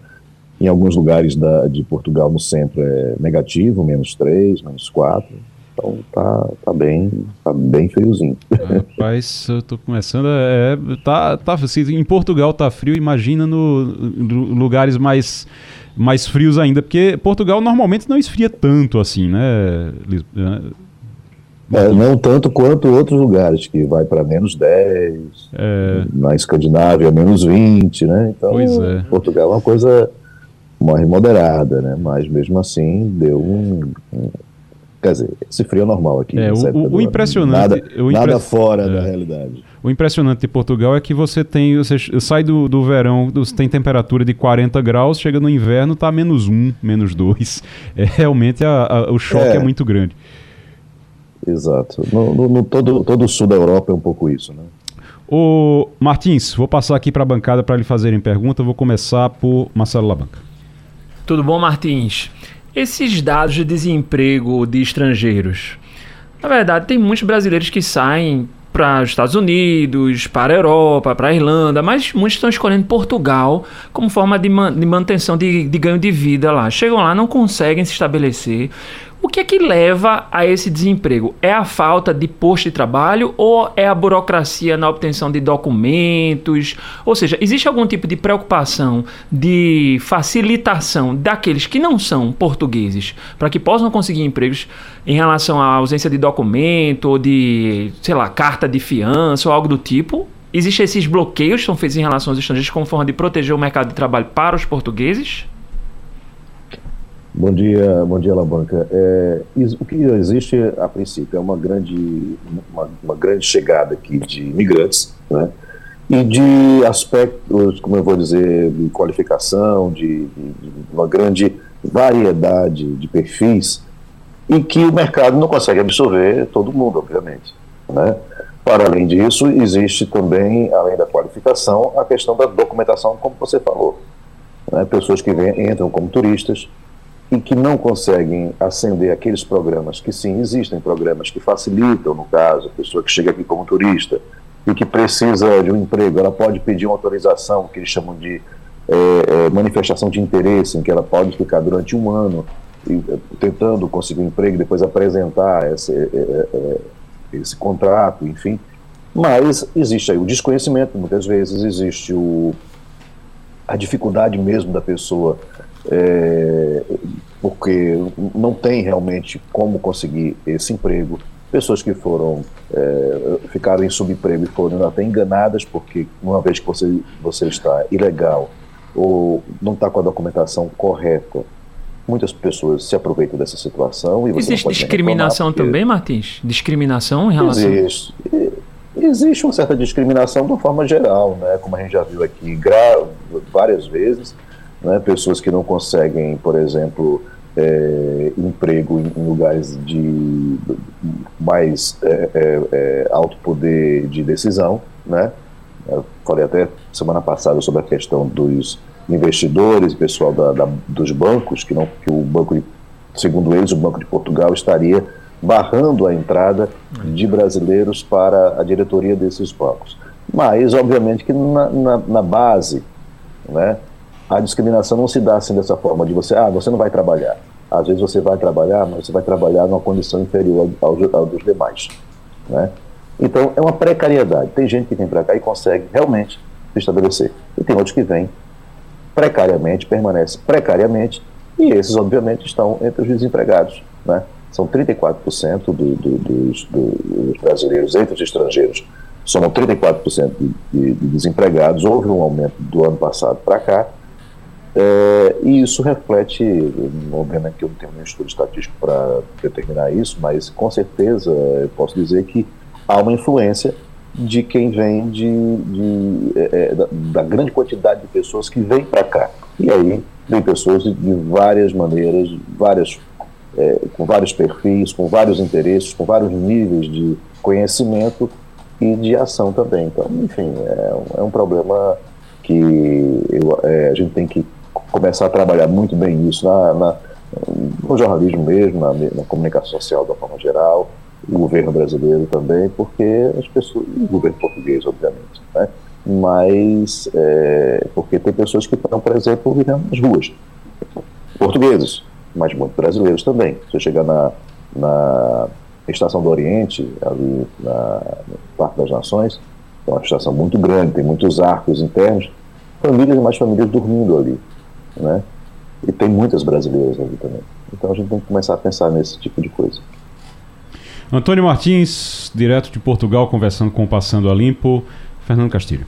Em alguns lugares da, de Portugal, no centro, é negativo, menos 3, menos 4. Então tá, tá bem tá bem friozinho. Rapaz, eu tô começando é, tá, tá se em Portugal tá frio, imagina no, no, lugares mais mais frios ainda, porque Portugal normalmente não esfria tanto assim, né? É, não tanto quanto outros lugares, que vai para menos 10, é... na Escandinávia menos 20, né? Então, é. Portugal é uma coisa mais moderada, né? Mas mesmo assim deu um, um quer dizer, esse frio é normal aqui. É, o, o, impressionante, nada, o nada fora é. da realidade. O impressionante de Portugal é que você tem, você sai do, do verão, você tem temperatura de 40 graus, chega no inverno tá menos 1, menos 2. É, realmente a, a, o choque é. é muito grande. Exato. No, no, no, todo, todo o sul da Europa é um pouco isso, né? O Martins, vou passar aqui para a bancada para lhe fazerem pergunta. Vou começar por Marcelo Labanca. Tudo bom, Martins? Esses dados de desemprego de estrangeiros. Na verdade, tem muitos brasileiros que saem para os Estados Unidos, para a Europa, para a Irlanda, mas muitos estão escolhendo Portugal como forma de, man de manutenção de, de ganho de vida lá. Chegam lá, não conseguem se estabelecer. O que é que leva a esse desemprego? É a falta de posto de trabalho ou é a burocracia na obtenção de documentos? Ou seja, existe algum tipo de preocupação de facilitação daqueles que não são portugueses para que possam conseguir empregos em relação à ausência de documento ou de, sei lá, carta de fiança ou algo do tipo? Existem esses bloqueios que são feitos em relação aos estrangeiros como forma de proteger o mercado de trabalho para os portugueses? Bom dia, bom dia, Labanca. É, o que existe, a princípio, é uma grande, uma, uma, grande chegada aqui de imigrantes, né? E de aspectos, como eu vou dizer, de qualificação, de, de, uma grande variedade de perfis, e que o mercado não consegue absorver todo mundo, obviamente, né? Para além disso, existe também, além da qualificação, a questão da documentação, como você falou. Né? Pessoas que vem, entram como turistas, e que não conseguem acender aqueles programas, que sim, existem programas que facilitam, no caso, a pessoa que chega aqui como turista e que precisa de um emprego, ela pode pedir uma autorização, que eles chamam de é, é, manifestação de interesse, em que ela pode ficar durante um ano e, é, tentando conseguir um emprego, depois apresentar essa, é, é, é, esse contrato, enfim. Mas existe aí o desconhecimento, muitas vezes, existe o, a dificuldade mesmo da pessoa, é, porque não tem realmente como conseguir esse emprego. Pessoas que foram, é, ficaram em subemprego e foram até enganadas, porque uma vez que você, você está ilegal ou não está com a documentação correta, muitas pessoas se aproveitam dessa situação. E Existe discriminação também, Martins? Discriminação em relação... Existe existe uma certa discriminação de uma forma geral, né? como a gente já viu aqui várias vezes, né? pessoas que não conseguem, por exemplo, é, emprego em, em, lugares de mais é, é, é, alto poder de decisão. Né? Eu falei até semana passada sobre a questão dos investidores, pessoal da, da, dos bancos, que, não, que o banco, de, segundo eles, o Banco de Portugal estaria barrando a entrada de brasileiros para a diretoria desses bancos. Mas, obviamente, que na, na, na base, né, a discriminação não se dá assim dessa forma, de você, ah, você não vai trabalhar. Às vezes você vai trabalhar, mas você vai trabalhar numa condição inferior ao, ao, dos demais. Né? Então, é uma precariedade. Tem gente que vem para cá e consegue realmente se estabelecer. E tem outros que vêm precariamente, permanecem precariamente, e esses, obviamente, estão entre os desempregados. Né? são 34% do, do, dos, dos, brasileiros entre os estrangeiros, somam 34% de, de, de, desempregados. Houve um aumento do ano passado para cá, é, e isso reflete, obviamente que eu não tenho nenhum estudo estatístico para determinar isso, mas com certeza eu posso dizer que há uma influência de quem vem de, de é, é da, da, grande quantidade de pessoas que vêm para cá. E aí vem pessoas de, de várias maneiras, várias é, com vários perfis, com vários interesses, com vários níveis de conhecimento e de ação também. Então, enfim, é, é um problema que eu, é, a gente tem que começar a trabalhar muito bem isso na, na no jornalismo mesmo, na, na, comunicação social da forma geral, o governo brasileiro também, porque as pessoas, o governo português, obviamente, né? mas é, porque tem pessoas que estão, por exemplo, vivendo nas ruas, portugueses, mas muitos brasileiros também. Você chegar na, na Estação do Oriente, ali na, no Parque das Nações, é uma estação muito grande, tem muitos arcos internos, famílias e mais famílias dormindo ali, né? E tem muitas brasileiras ali também. Então a gente tem que começar a pensar nesse tipo de coisa. Antônio Martins, direto de Portugal, conversando com o Passando a Limpo. Fernando Castilho.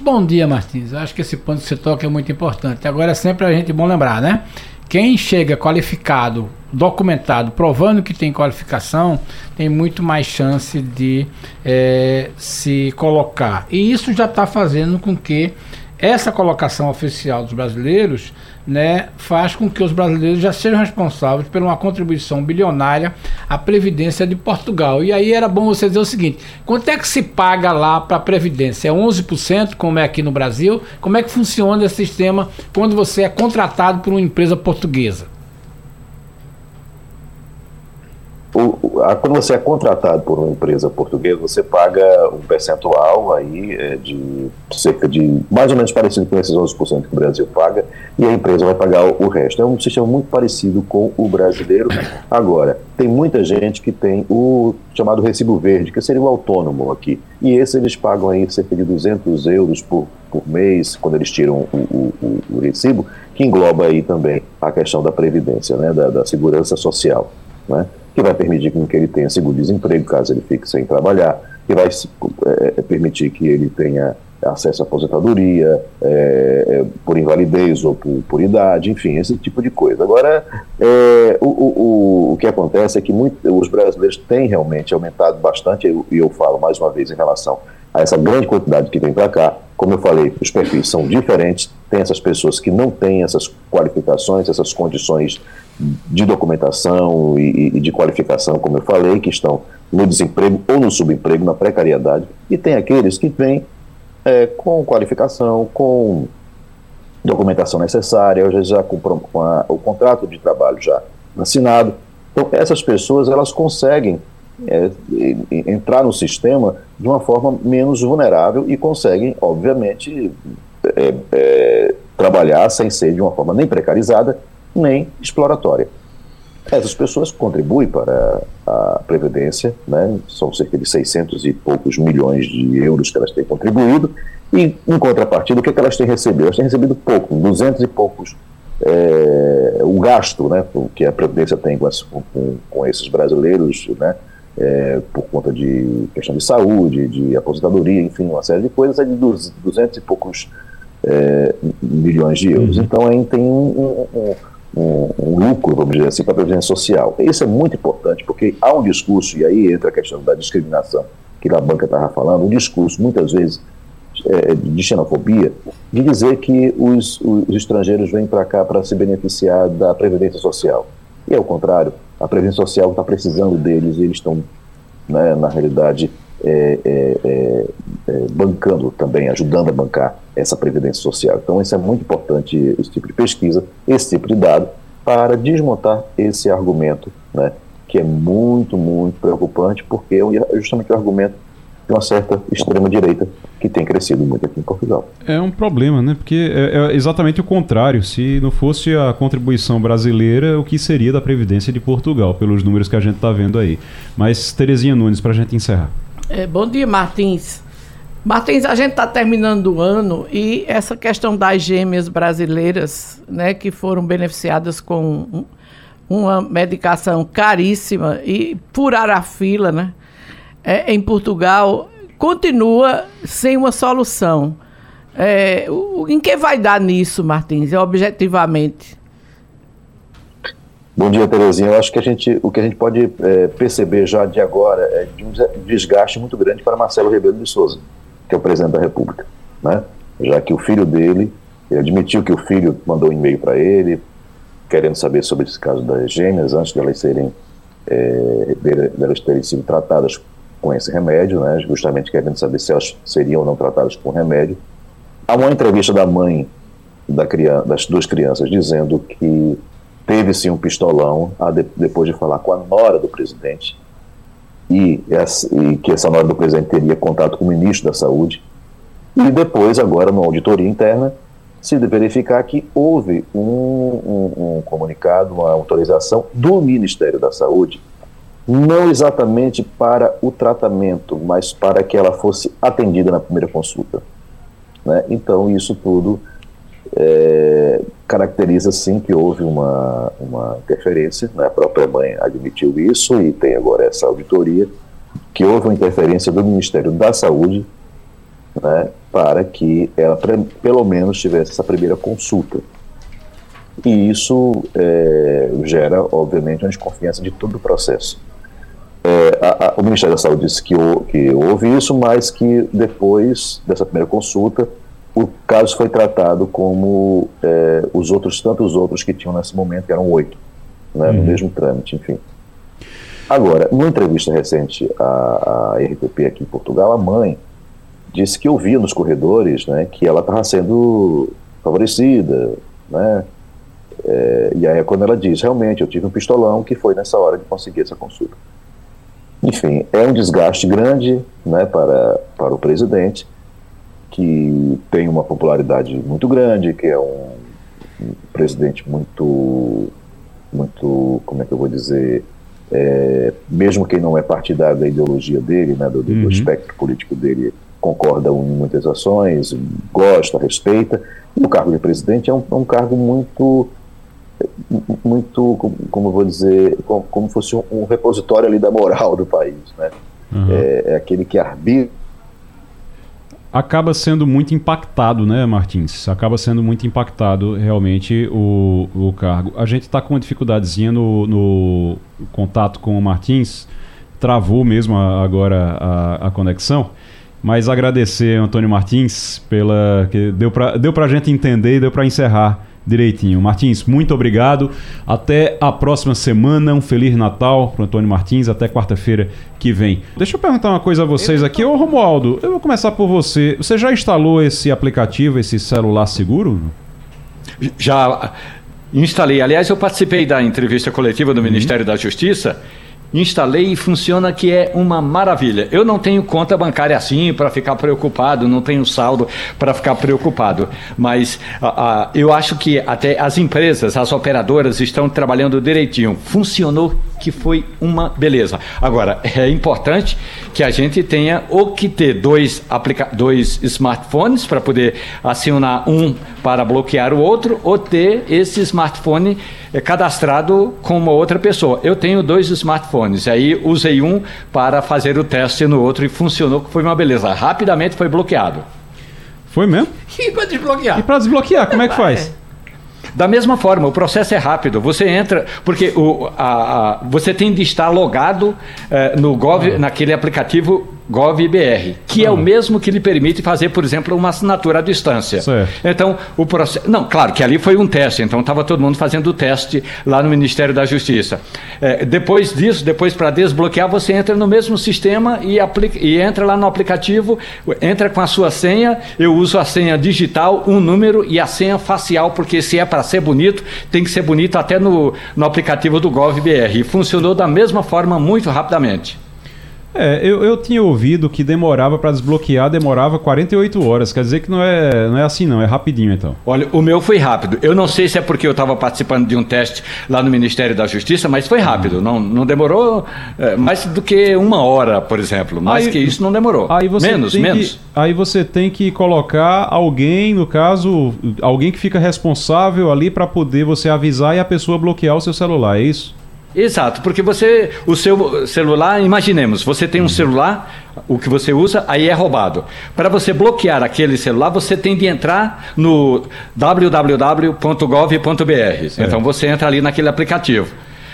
Bom dia, Martins. Acho que esse ponto que você toca é muito importante. Agora é sempre a gente bom lembrar, né? Quem chega qualificado, documentado, provando que tem qualificação, tem muito mais chance de é, se colocar. E isso já está fazendo com que essa colocação oficial dos brasileiros né, faz com que os brasileiros já sejam responsáveis por uma contribuição bilionária à Previdência de Portugal. E aí era bom você dizer o seguinte: quanto é que se paga lá para a Previdência? É 11%, como é aqui no Brasil? Como é que funciona esse sistema quando você é contratado por uma empresa portuguesa? o, a, quando você é contratado por uma empresa portuguesa, você paga um percentual aí é, de cerca de mais ou menos parecido com esses 11% que o Brasil paga, e a empresa vai pagar o, o resto. É um sistema muito parecido com o brasileiro. Agora, tem muita gente que tem o chamado recibo verde, que seria o autônomo aqui, e esse eles pagam aí cerca de 200 euros por, por mês, quando eles tiram o, o, o recibo, que engloba aí também a questão da previdência, né, da, da segurança social, né? Que vai permitir que ele tenha seguro-desemprego caso ele fique sem trabalhar, que vai é, é, permitir que ele tenha acesso à aposentadoria é, é, por invalidez ou por, por, idade, enfim, esse tipo de coisa. Agora, é, o, o, o que acontece é que muito, os brasileiros têm realmente aumentado bastante, e eu, eu falo mais uma vez em relação a essa grande quantidade que vem para cá. Como eu falei, os perfis são diferentes, tem essas pessoas que não têm essas qualificações, essas condições de documentação e, e, de qualificação, como eu falei, que estão no desemprego ou no subemprego, na precariedade, e tem aqueles que vêm é, com qualificação, com documentação necessária, já com, com a, o contrato de trabalho já assinado. Então, essas pessoas elas conseguem é, entrar no sistema de uma forma menos vulnerável e conseguem, obviamente, é, é trabalhar sem ser de uma forma nem precarizada nem exploratória. Essas pessoas contribuem para a Previdência, né? são cerca de 600 e poucos milhões de euros que elas têm contribuído, e em contrapartida, o que, é que elas têm recebido? Elas têm recebido pouco, 200 e poucos é, o gasto né, que a Previdência tem com, com, com esses brasileiros, né, é, por conta de questão de saúde, de aposentadoria, enfim, uma série de coisas, é de 200 e poucos é, milhões de euros. Uhum. Então, aí tem um, um, um, um, lucro, vamos dizer assim, para a Previdência Social. Isso é muito importante, porque há um discurso, e aí entra a questão da discriminação que a banca estava falando, um discurso, muitas vezes, é, de xenofobia, de dizer que os, os estrangeiros vêm para cá para se beneficiar da Previdência Social. E é o contrário, a Previdência Social está precisando deles e eles estão, né, na realidade, é, é, é, é, bancando também, ajudando a bancar essa Previdência Social. Então, isso é muito importante, esse tipo de pesquisa, esse tipo de dado, para desmontar esse argumento, né, que é muito, muito preocupante, porque é justamente o argumento de uma certa extrema-direita que tem crescido muito aqui em Portugal. É um problema, né? Porque é, é, exatamente o contrário. Se não fosse a contribuição brasileira, o que seria da Previdência de Portugal, pelos números que a gente está vendo aí. Mas, Terezinha Nunes, para a gente encerrar. É, bom dia, Martins. Martins, a gente está terminando o ano e essa questão das gêmeas brasileiras, né, que foram beneficiadas com uma medicação caríssima e furar a fila, né? É, em Portugal continua sem uma solução. É, o, em que vai dar nisso, Martins, objetivamente? Bom dia, Terezinha. Eu acho que a gente, o que a gente pode é, perceber já de agora é de um desgaste muito grande para Marcelo Rebelo de Souza, que é o presidente da República, né? Já que o filho dele, ele admitiu que o filho mandou um e-mail para ele, querendo saber sobre esse caso das gêmeas antes delas serem, é, delas terem sido tratadas com esse remédio, né, justamente querendo saber se elas seriam ou não tratadas com remédio. Há uma entrevista da mãe da criança, das duas crianças dizendo que teve sim um pistolão de, depois de falar com a nora do presidente e, essa, e, que essa nora do presidente teria contato com o ministro da Saúde. E depois, agora, numa auditoria interna, se verificar que houve um, um, um comunicado, uma autorização do Ministério da Saúde não exatamente para o tratamento, mas para que ela fosse atendida na primeira consulta. Né? Então, isso tudo é, caracteriza sim que houve uma, uma interferência, né? a própria mãe admitiu isso e tem agora essa auditoria, que houve uma interferência do Ministério da Saúde né? para que ela pelo menos tivesse essa primeira consulta. E isso é, gera, obviamente, uma desconfiança de todo o processo. É, a, a, o Ministério da Saúde disse que, que houve isso, mas que depois dessa primeira consulta, o caso foi tratado como é, os outros, tantos outros que tinham nesse momento, que eram oito, né, uhum. no mesmo trâmite, enfim. Agora, numa entrevista recente à, à RTP aqui em Portugal, a mãe disse que ouvia nos corredores né, que ela estava sendo favorecida, né, é, e aí é quando ela diz, realmente, eu tive um pistolão que foi nessa hora de conseguir essa consulta. Enfim, é um desgaste grande né, para, para o presidente, que tem uma popularidade muito grande, que é um, um presidente muito, muito, como é que eu vou dizer, é, mesmo quem não é partidário da ideologia dele, né, do, do uhum. espectro político dele, concorda em muitas ações, gosta, respeita. E o cargo de presidente é um, é um cargo muito muito, como eu vou dizer, como, como fosse um, um, repositório ali da moral do país, né? Uhum. É, é, aquele que arbitra. Acaba sendo muito impactado, né, Martins? Acaba sendo muito impactado realmente o, o cargo. A gente está com uma dificuldadezinha no, no contato com o Martins, travou mesmo a, agora a, a conexão. Mas agradecer Antônio Martins pela que deu para deu a gente entender e deu para encerrar direitinho. Martins, muito obrigado. Até a próxima semana. Um Feliz Natal para Antônio Martins. Até quarta-feira que vem. Deixa eu perguntar uma coisa a vocês aqui. Ô Romualdo, eu vou começar por você. Você já instalou esse aplicativo, esse celular seguro? Já instalei. Aliás, eu participei da entrevista coletiva do uhum. Ministério da Justiça instalei e funciona que é uma maravilha. Eu não tenho conta bancária assim para ficar preocupado, não tenho saldo para ficar preocupado, mas eu acho que até as empresas, as operadoras estão trabalhando direitinho. Funcionou que foi uma beleza. Agora, é importante que a gente tenha ou que ter dois, aplica dois smartphones para poder acionar um para bloquear o outro, ou ter esse smartphone eh, cadastrado com uma outra pessoa. Eu tenho dois smartphones, aí usei um para fazer o teste no outro e funcionou, que foi uma beleza. Rapidamente foi bloqueado. Foi mesmo? E para desbloquear? E para desbloquear, como é que faz? Da mesma forma, o processo é rápido. Você entra, porque o, a, a, você tem de estar logado eh, no Gov, naquele aplicativo GovBR, que é o mesmo que lhe permite fazer, por exemplo, uma assinatura à distância. Certo. Então, o processo. Não, claro que ali foi um teste, então estava todo mundo fazendo o teste lá no Ministério da Justiça. É, depois disso, depois para desbloquear, você entra no mesmo sistema e, aplica, e entra lá no aplicativo, entra com a sua senha. Eu uso a senha digital, um número e a senha facial, porque se é para ser bonito, tem que ser bonito até no, no aplicativo do GovBR. E funcionou da mesma forma muito rapidamente. É, eu, eu tinha ouvido que demorava para desbloquear, demorava 48 horas. Quer dizer que não é, não é assim, não, é rapidinho então. Olha, o meu foi rápido. Eu não sei se é porque eu estava participando de um teste lá no Ministério da Justiça, mas foi rápido. Hum. Não, não demorou é, mais do que uma hora, por exemplo. Mais aí, que isso não demorou. Aí você menos, menos. Que, aí você tem que colocar alguém, no caso, alguém que fica responsável ali para poder você avisar e a pessoa bloquear o seu celular, é isso? Exato, porque você, o seu celular, imaginemos, você tem um celular, o que você usa, aí é roubado. Para você bloquear aquele celular, você tem de entrar no www.gov.br. Então você entra ali naquele aplicativo.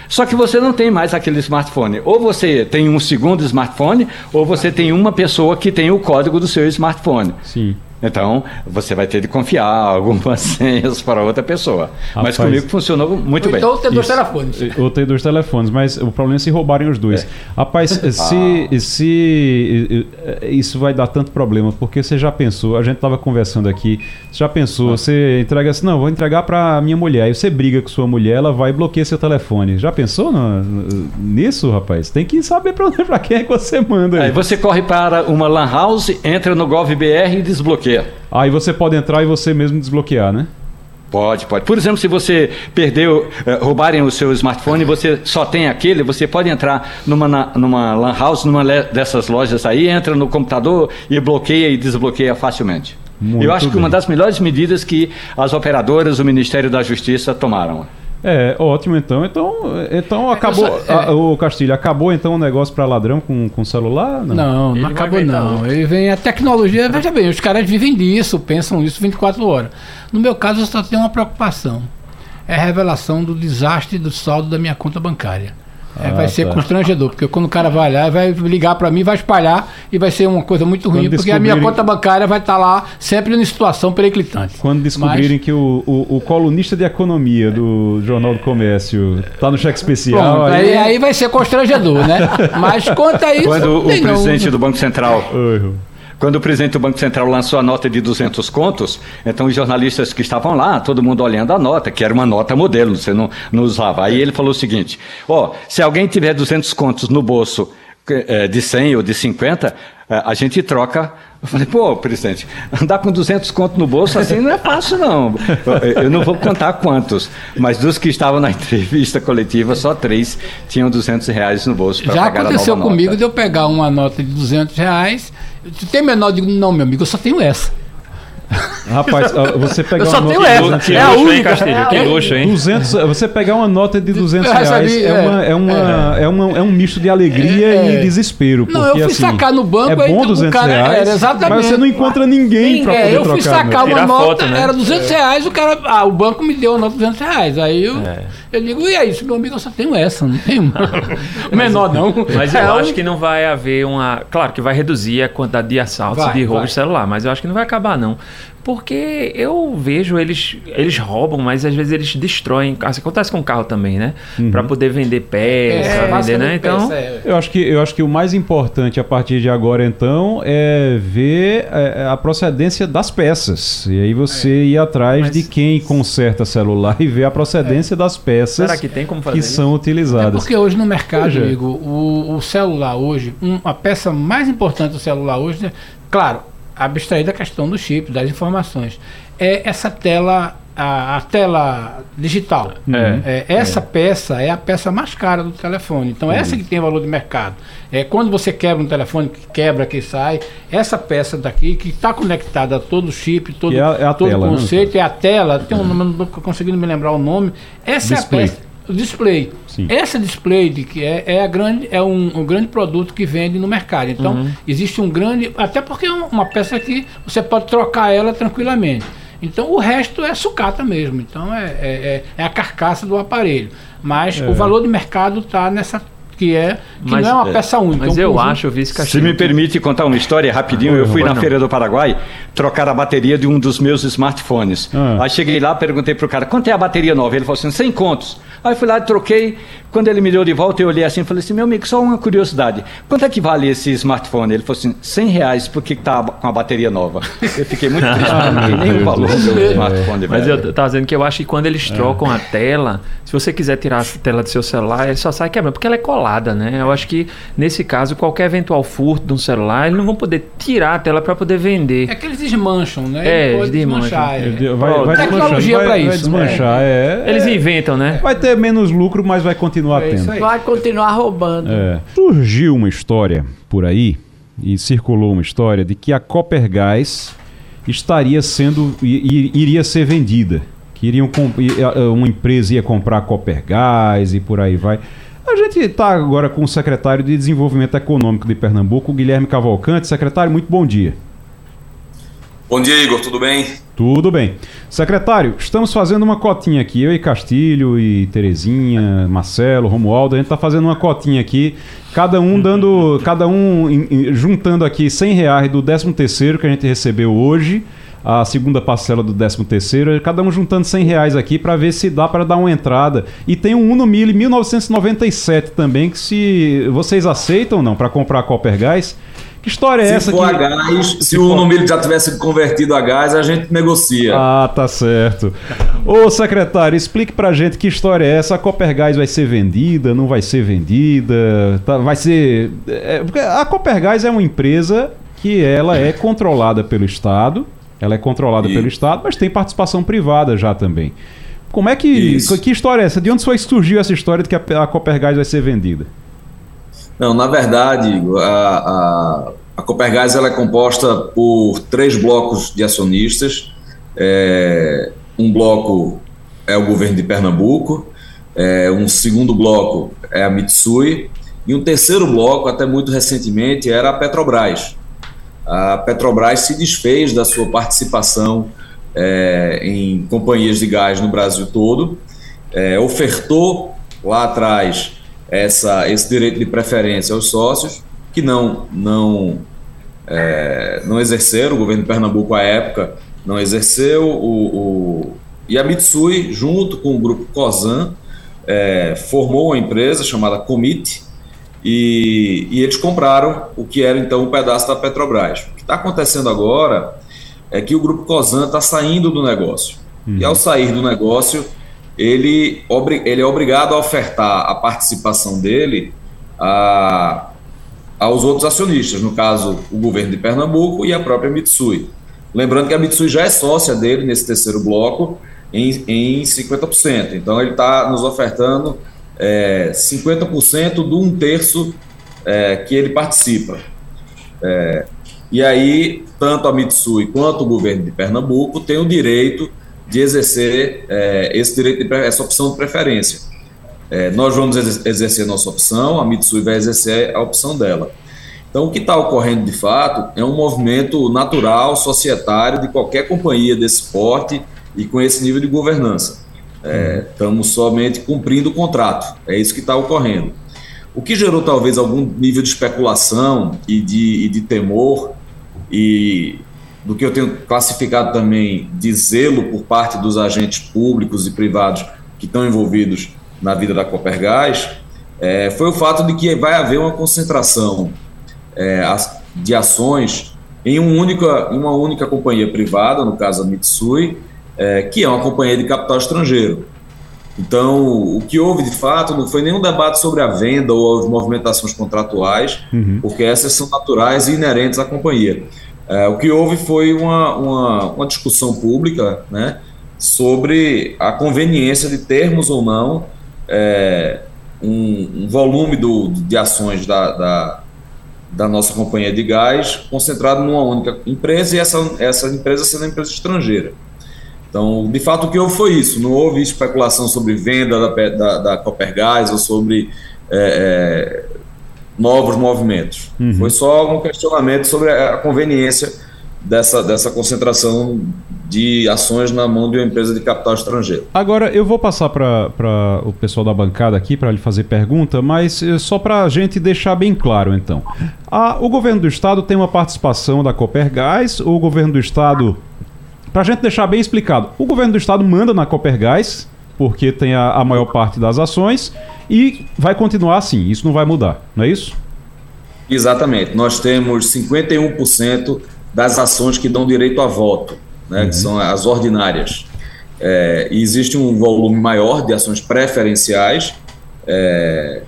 Só que você não tem mais aquele smartphone. Ou você tem um segundo smartphone, ou você tem uma pessoa que tem o código do seu smartphone. Sim. Então, você vai ter de confiar algumas senhas para outra pessoa. Rapaz, mas comigo funcionou muito bem. Então, tem dois telefones. Ou tem dois telefones, mas o problema é se roubarem os dois. É. Rapaz, se, ah. se isso vai dar tanto problema, porque você já pensou, a gente estava conversando aqui, você já pensou, ah. você entrega assim, não, vou entregar para minha mulher, aí você briga com sua mulher, ela vai e bloqueia seu telefone. Já pensou no, nisso, rapaz? Tem que saber para quem é que você manda. Aí. aí você corre para uma lan house, entra no GovBR e desbloqueia desbloqueia. Aí você pode entrar e você mesmo desbloquear, né? Pode, pode. Por exemplo, se você perdeu, eh, roubarem o seu smartphone e você só tem aquele, você pode entrar numa, numa lan house, numa dessas lojas aí, entra no computador e bloqueia e desbloqueia facilmente. Muito Eu acho que uma das melhores medidas que as operadoras, o Ministério da Justiça tomaram. É, ótimo então. Então, então acabou. Só, é. a, o Castilho, acabou então o negócio para ladrão com, com celular? Não, não, não acabou não. Ele vem a tecnologia, veja bem, os caras vivem disso, pensam isso 24 horas. No meu caso, eu só tenho uma preocupação. É a revelação do desastre do saldo da minha conta bancária. É, vai ah, ser tá. constrangedor, porque quando o cara vai lá, vai ligar para mim, vai espalhar e vai ser uma coisa muito ruim, porque a minha conta bancária vai estar tá lá sempre em situação periclitante. Quando descobrirem Mas... que o, o, o, colunista de economia do Jornal do Comércio está no cheque especial. Pronto, aí... aí... vai ser constrangedor, né? Mas quanto a isso. Quando o presidente não... do Banco Central. Quando o presidente do Banco Central lançou a nota de 200 contos, então os jornalistas que estavam lá, todo mundo olhando a nota, que era uma nota modelo, você não, não usava. Aí ele falou o seguinte: ó, oh, se alguém tiver 200 contos no bolso de 100 ou de 50, é, a gente troca. Eu falei, pô, presidente, andar com 200 contos no bolso assim não é fácil, não. Eu não vou contar quantos, mas dos que estavam na entrevista coletiva, só três tinham 200 reais no bolso para pagar a nova aconteceu comigo de eu pegar uma nota de 200 reais tem menor? Eu digo, não, meu amigo, eu só tenho essa. Rapaz, você pegar eu só uma tenho nota... essa. é a única. Castilho, que luxo, hein? 200, você pegar uma nota de 200 reais é, uma, é, uma, é. é, uma, é um misto de alegria é, e desespero. Porque, não, eu fui assim, sacar no banco... É bom 200 cara, reais, exatamente. mas você não encontra ninguém para poder Eu fui trocar, sacar uma nota, foto, né? era 200 reais, o cara... Ah, o banco me deu a nota de 200 reais. Aí eu... Eu digo, e aí, meu amigo, eu só tenho essa, não tenho menor não. Mas eu acho que não vai haver uma... Claro que vai reduzir a quantidade de assaltos, vai, de roubos de celular, mas eu acho que não vai acabar não. Porque eu vejo eles, eles roubam, mas às vezes eles destroem. Assim, acontece com o carro também, né? Uhum. Para poder vender peça, É, vender, né? Então, peça, é. Eu acho, que, eu acho que o mais importante a partir de agora, então, é ver é, a procedência das peças. E aí você ir atrás Mas- de quem conserta celular e ver a procedência das peças será que tem como fazer que isso? são É utilizadas. porque hoje no mercado, Veja. Igor, o, o celular hoje, um- a peça mais importante do celular hoje, né, claro, abstrair da questão do chip, das informações, é essa tela, a, a tela digital. É. É, essa peça é a peça mais cara do telefone. Então, essa que tem valor de mercado. É, quando você quebra um telefone, que quebra, que sai, essa peça daqui, que está conectada a todo o chip, todo, é a- é a todo o né? conceito, é a tela, tem um nome, não estou conseguindo me lembrar o nome. Essa Display. é a peça. O display. Sim. Essa display de que é, é, a grande, é um, um grande produto que vende no mercado. Então, Uhum. existe um grande. Até porque é um- uma peça que você pode trocar ela tranquilamente. Então, o resto é sucata mesmo. Então, é, é, é- é a carcaça do aparelho. Mas o valor de mercado está nessa. Que é. Que Mas- não é uma é. peça única. Mas é um eu conjunto. acho, Vice Se me permite contar uma história rapidinho, Oi, eu fui na não. Feira do Paraguai trocar a bateria de um dos meus smartphones. Ah. Aí cheguei lá, perguntei pro cara, quanto é a bateria nova? Ele falou assim, 100 contos. Aí fui lá, troquei. Quando ele me deu de volta, eu olhei assim e falei assim, meu amigo, só uma curiosidade. Quanto é que vale esse smartphone? Ele falou assim, 100 reais, porque que tá com a bateria nova? Eu fiquei muito triste, porque nem o valor do smartphone. Mas velho. eu tava dizendo que eu acho que quando É. eles trocam a tela, se você quiser tirar a tela do seu celular, ele só sai quebrando, porque ela é colada, né? Eu acho que nesse caso, qualquer eventual furto de um celular, eles não vão poder tirar a tela para poder vender. É que eles desmancham, né? É, Ele pode desmancham. desmanchar, é. Vai, vai Tecnologia vai, pra vai isso, desmanchar, é. Eles é. inventam, né? Vai ter menos lucro, mas vai continuar É tendo. Vai continuar roubando. É. Surgiu uma história por aí, e circulou uma história, de que a Coppergás estaria sendo. iria ser vendida. Que iriam uma empresa ia comprar a Coppergás e por aí vai. A gente está agora com o secretário de Desenvolvimento Econômico de Pernambuco, Guilherme Cavalcante. Secretário, muito bom dia. Bom dia, Igor, tudo bem? Tudo bem. Secretário, estamos fazendo uma cotinha aqui. Eu e Castilho e Terezinha, Marcelo, Romualdo, a gente está fazendo uma cotinha aqui. Cada um dando. Cada um juntando aqui 100 reais do 13 terceiro que a gente recebeu hoje. A segunda parcela do 13 terceiro, cada um juntando 100 reais aqui para ver se dá para dar uma entrada. E tem um Uno Mille 1997 também, que se vocês aceitam ou não para comprar a Coppergás. Que história é se essa? for a que... gás, se o Uno já tivesse sido convertido a gás, a gente negocia. Ah, tá certo. Ô, secretário, explique pra gente que história é essa. A Coppergás vai ser vendida, não vai ser vendida? Tá, vai ser... é, a Coppergás é uma empresa que ela é controlada pelo Estado, ela é controlada E- pelo Estado, mas tem participação privada já também. Como é que... Isso. Que história é essa? De onde foi que surgiu essa história de que a, a Coppergás vai ser vendida? Não, na verdade, a, a, a Copergás ela é composta por três blocos de acionistas. É, um bloco é o governo de Pernambuco, é, um segundo bloco é a Mitsui, e um terceiro bloco, até muito recentemente, era a Petrobras. A Petrobras se desfez da sua participação é, em companhias de gás no Brasil todo, é, ofertou lá atrás essa, esse direito de preferência aos sócios, que não, não, é, não exerceram, o governo de Pernambuco à época não exerceu, o, o- e a Mitsui, junto com o grupo COSAN, é, formou uma empresa chamada Comit, e, e eles compraram o que era então um pedaço da Petrobras. O que está acontecendo agora é que o grupo COSAN está saindo do negócio. E ao sair do negócio, ele, ele é obrigado a ofertar a participação dele a, aos outros acionistas, no caso, o governo de Pernambuco e a própria Mitsui. Lembrando que a Mitsui já é sócia dele nesse terceiro bloco em, em 50%. Então, ele está nos ofertando é, 50% do um terço é, que ele participa. É, e aí, tanto a Mitsui quanto o governo de Pernambuco têm o direito de exercer é, esse direito, de, essa opção de preferência. É, nós vamos exer- exercer nossa opção, a Mitsui vai exercer a opção dela. Então, o que está ocorrendo de fato é um movimento natural, societário, de qualquer companhia desse porte e com esse nível de governança. É, estamos somente cumprindo o contrato, é isso que está ocorrendo. O que gerou talvez algum nível de especulação e de, e de temor e, do que eu tenho classificado também de zelo por parte dos agentes públicos e privados que estão envolvidos na vida da Copergás, é, foi o fato de que vai haver uma concentração é, de ações em, um única, uma única companhia privada, no caso a Mitsui, é, que é uma companhia de capital estrangeiro. Então, o que houve de fato não foi nenhum debate sobre a venda ou as movimentações contratuais, uhum. porque essas são naturais e inerentes à companhia. É, o que houve foi uma, uma, uma, discussão pública né, sobre a conveniência de termos ou não é, um, um, volume do, de ações da, da, da, nossa companhia de gás concentrado numa única empresa e essa, essa empresa sendo uma empresa estrangeira. Então, de fato, o que houve foi isso. Não houve especulação sobre venda da, da, da Copergás ou sobre é, é, novos movimentos. Uhum. Foi só um questionamento sobre a conveniência dessa, dessa concentração de ações na mão de uma empresa de capital estrangeiro. Agora, eu vou passar para o pessoal da bancada aqui para lhe fazer pergunta, mas eh, só para a gente deixar bem claro, então. A, o governo do estado tem uma participação da Copergás, o governo do estado para a gente deixar bem explicado, o governo do estado manda na Copergás, porque tem a, a maior parte das ações, e vai continuar assim, isso não vai mudar, não é isso? Exatamente. Nós temos 51% das ações que dão direito a voto, né, uhum. que são as ordinárias. É, e existe um volume maior de ações preferenciais é,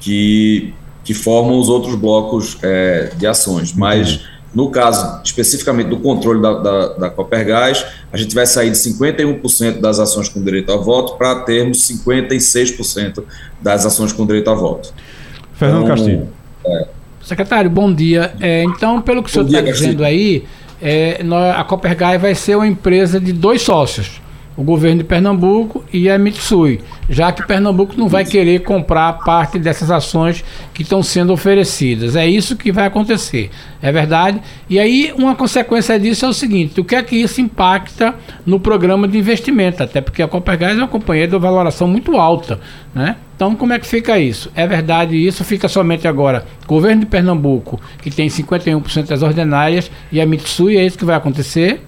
que, que formam os outros blocos é, de ações. Mas. No caso especificamente do controle da, da, da Copergás, a gente vai sair de 51% das ações com direito a voto para termos 56% das ações com direito a voto. Fernando então, Castilho. É. Secretário, bom dia. É, então, pelo que o senhor está dizendo aí, é, a Copergás vai ser uma empresa de dois sócios o governo de Pernambuco e a Mitsui, já que Pernambuco não vai querer comprar parte dessas ações que estão sendo oferecidas. É isso que vai acontecer, é verdade? E aí, uma consequência disso é o seguinte: o que é que isso impacta no programa de investimento? Até porque a Copergás é uma companhia de valoração muito alta, né? Então, como é que fica isso? É verdade isso? Fica somente agora governo de Pernambuco, que tem 51% das ordinárias, e a Mitsui, é isso que vai acontecer?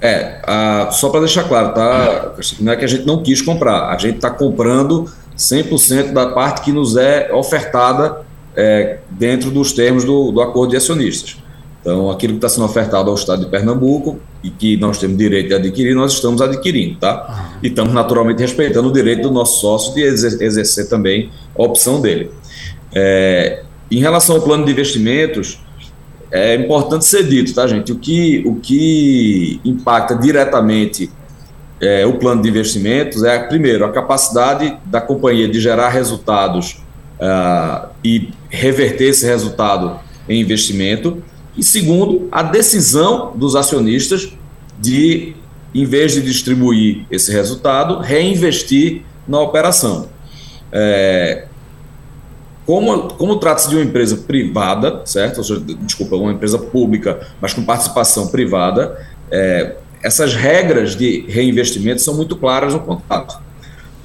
É, só para deixar claro, tá? Não é que a gente não quis comprar, a gente está comprando 100% da parte que nos é ofertada é, dentro dos termos do, do acordo de acionistas. Então, aquilo que está sendo ofertado ao Estado de Pernambuco e que nós temos direito de adquirir, nós estamos adquirindo, tá? E estamos naturalmente respeitando o direito do nosso sócio de exercer também a opção dele. É, em relação ao plano de investimentos, é importante ser dito, tá, gente? O que, o que impacta diretamente é, o plano de investimentos é, primeiro, a capacidade da companhia de gerar resultados uh, e reverter esse resultado em investimento. E segundo, a decisão dos acionistas de, em vez de distribuir esse resultado, reinvestir na operação. É, como, como trata-se de uma empresa privada, certo? Seja, desculpa, uma empresa pública, mas com participação privada, é, essas regras de reinvestimento são muito claras no contrato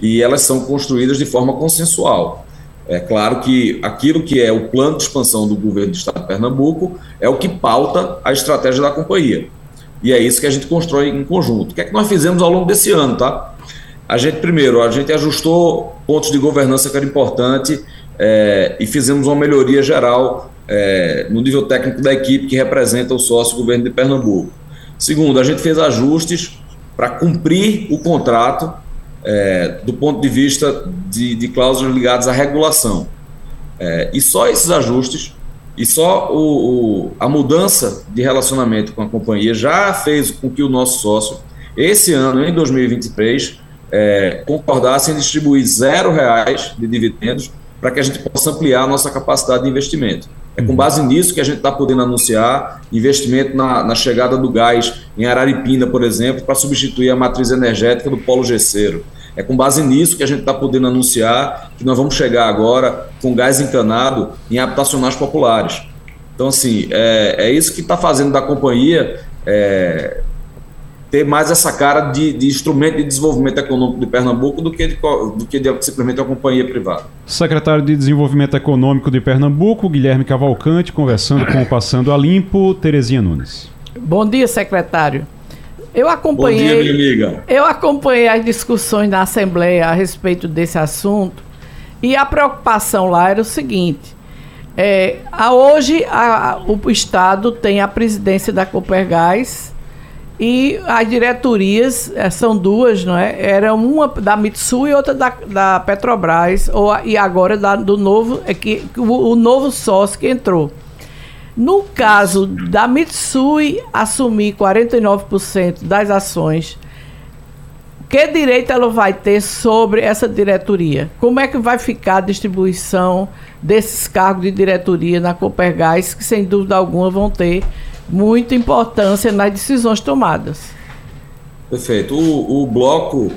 e elas são construídas de forma consensual. É claro que aquilo que é o plano de expansão do governo do Estado de Pernambuco é o que pauta a estratégia da companhia. E é isso que a gente constrói em conjunto. O que é que nós fizemos ao longo desse ano, tá? A gente, primeiro, a gente ajustou pontos de governança que era importante é, e fizemos uma melhoria geral é, no nível técnico da equipe que representa o sócio governo de Pernambuco. Segundo, a gente fez ajustes para cumprir o contrato é, do ponto de vista de, de cláusulas ligadas à regulação. É, e só esses ajustes e só o, o, a mudança de relacionamento com a companhia já fez com que o nosso sócio, esse ano, em 2023, é, concordasse em distribuir zero reais de dividendos para que a gente possa ampliar a nossa capacidade de investimento. É com base nisso que a gente está podendo anunciar investimento na, na, chegada do gás em Araripina, por exemplo, para substituir a matriz energética do polo gesseiro. É com base nisso que a gente está podendo anunciar que nós vamos chegar agora com gás encanado em habitacionais populares. Então, assim, é, é isso que está fazendo da companhia é, ter mais essa cara de, de, instrumento de desenvolvimento econômico de Pernambuco do que, de, do que de simplesmente uma companhia privada. Secretário de Desenvolvimento Econômico de Pernambuco, Guilherme Cavalcante, conversando com o Passando a Limpo, Terezinha Nunes. Bom dia, secretário. Eu acompanhei, Bom dia, minha amiga. Eu acompanhei as discussões na Assembleia a respeito desse assunto e a preocupação lá era o seguinte: é, a, hoje a, o Estado tem a presidência da Copergás e as diretorias é, são duas, não é? Era uma da Mitsui e outra da, da Petrobras, ou, e agora da, do novo, é que, o, o novo sócio que entrou. No caso da Mitsui assumir 49% das ações, que direito ela vai ter sobre essa diretoria? Como é que vai ficar a distribuição desses cargos de diretoria na Copergás, que sem dúvida alguma vão ter muita importância nas decisões tomadas? Perfeito. O, o bloco,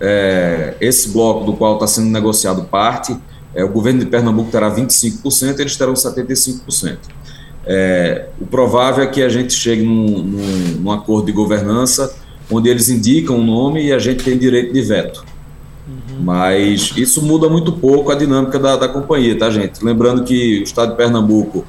é, esse bloco do qual está sendo negociado parte, é, o governo de Pernambuco terá 25%, eles terão 75%. É, o provável é que a gente chegue num, num, num, acordo de governança onde eles indicam o nome e a gente tem direito de veto. Uhum. Mas isso muda muito pouco a dinâmica da, da companhia, tá, gente? Lembrando que o Estado de Pernambuco,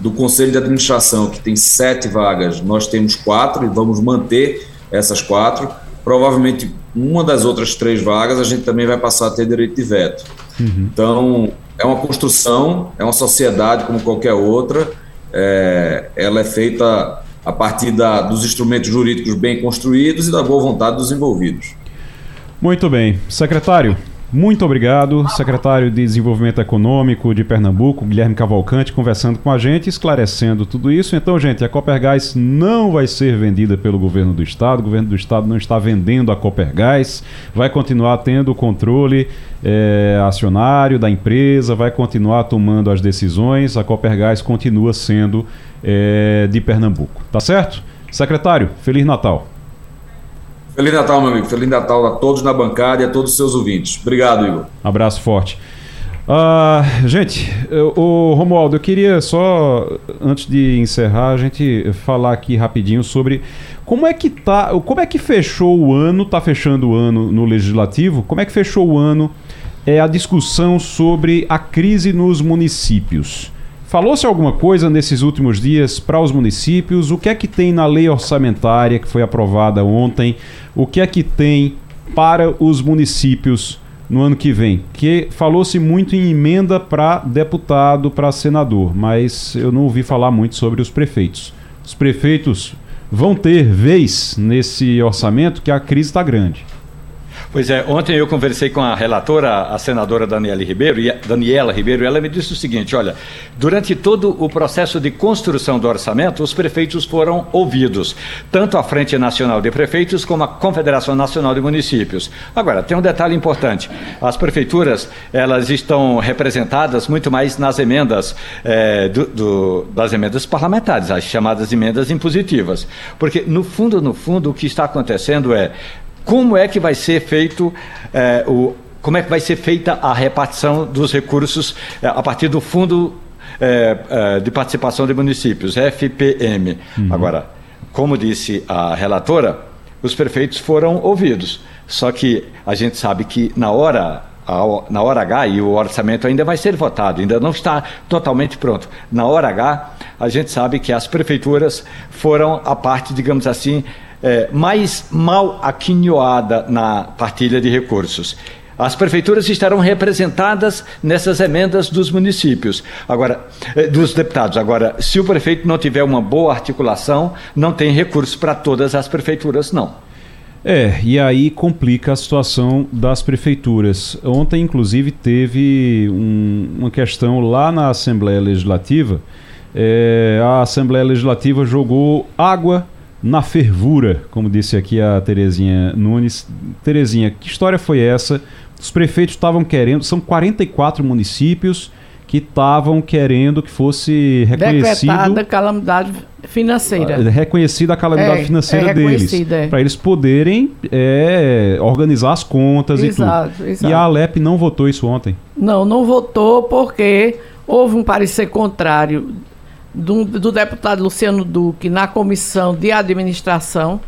do Conselho de Administração, que tem sete vagas, nós temos quatro e vamos manter essas quatro. Provavelmente uma das outras três vagas a gente também vai passar a ter direito de veto. Uhum. Então, é uma construção, é uma sociedade como qualquer outra é, ela é feita a partir da, dos instrumentos jurídicos bem construídos e da boa vontade dos envolvidos. Muito bem. Secretário, muito obrigado. Secretário de Desenvolvimento Econômico de Pernambuco, Guilherme Cavalcante, conversando com a gente, esclarecendo tudo isso. Então, gente, a Copergás não vai ser vendida pelo governo do estado. O governo do estado não está vendendo a Copergás. Vai continuar tendo o controle é, acionário da empresa, vai continuar tomando as decisões. A Copergás continua sendo é, de Pernambuco. Tá certo? Secretário, Feliz Natal. Feliz Natal, meu amigo. Feliz Natal a todos na bancada e a todos os seus ouvintes. Obrigado, Igor. Abraço forte. Uh, gente, o Romualdo, eu queria só, antes de encerrar, a gente falar aqui rapidinho sobre como é que tá, como é que fechou o ano, tá fechando o ano no Legislativo, como é que fechou o ano é a discussão sobre a crise nos municípios. Falou-se alguma coisa nesses últimos dias para os municípios? O que é que tem na lei orçamentária que foi aprovada ontem? O que é que tem para os municípios no ano que vem? Que falou-se muito em emenda para deputado, para senador, mas eu não ouvi falar muito sobre os prefeitos. Os prefeitos vão ter vez nesse orçamento que a crise está grande. Pois é, ontem eu conversei com a relatora, a senadora Daniela Ribeiro, e Daniela Ribeiro, ela me disse o seguinte: olha, durante todo o processo de construção do orçamento, os prefeitos foram ouvidos, tanto a Frente Nacional de Prefeitos como a Confederação Nacional de Municípios. Agora, tem um detalhe importante: as prefeituras elas estão representadas muito mais nas emendas é, do, do, das emendas parlamentares, as chamadas emendas impositivas, porque no fundo, no fundo, o que está acontecendo é como é que vai ser feito é, o como é que vai ser feita a repartição dos recursos é, a partir do Fundo é, de Participação de Municípios, FPM. Uhum. Agora, como disse a relatora, os prefeitos foram ouvidos. Só que a gente sabe que na hora na hora H, e o orçamento ainda vai ser votado, ainda não está totalmente pronto. Na hora H, a gente sabe que as prefeituras foram a parte, digamos assim, é, mais mal aquinhoada na partilha de recursos. As prefeituras estarão representadas nessas emendas dos municípios, agora é, dos deputados. Agora, se o prefeito não tiver uma boa articulação, não tem recursos para todas as prefeituras, não. É, e aí complica a situação das prefeituras. Ontem, inclusive, teve um, uma questão lá na Assembleia Legislativa. É, a Assembleia Legislativa jogou água na fervura, como disse aqui a Terezinha Nunes. Terezinha, que história foi essa? Os prefeitos estavam querendo, são 44 municípios que estavam querendo que fosse reconhecido Decretada calamidade financeira. Ah, reconhecida a calamidade é, financeira é deles. É. Para eles poderem é, organizar as contas exato, e tudo. Exato. E a Alep não votou isso ontem. Não, não votou porque houve um parecer contrário do, do deputado Luciano Duque na comissão de administração.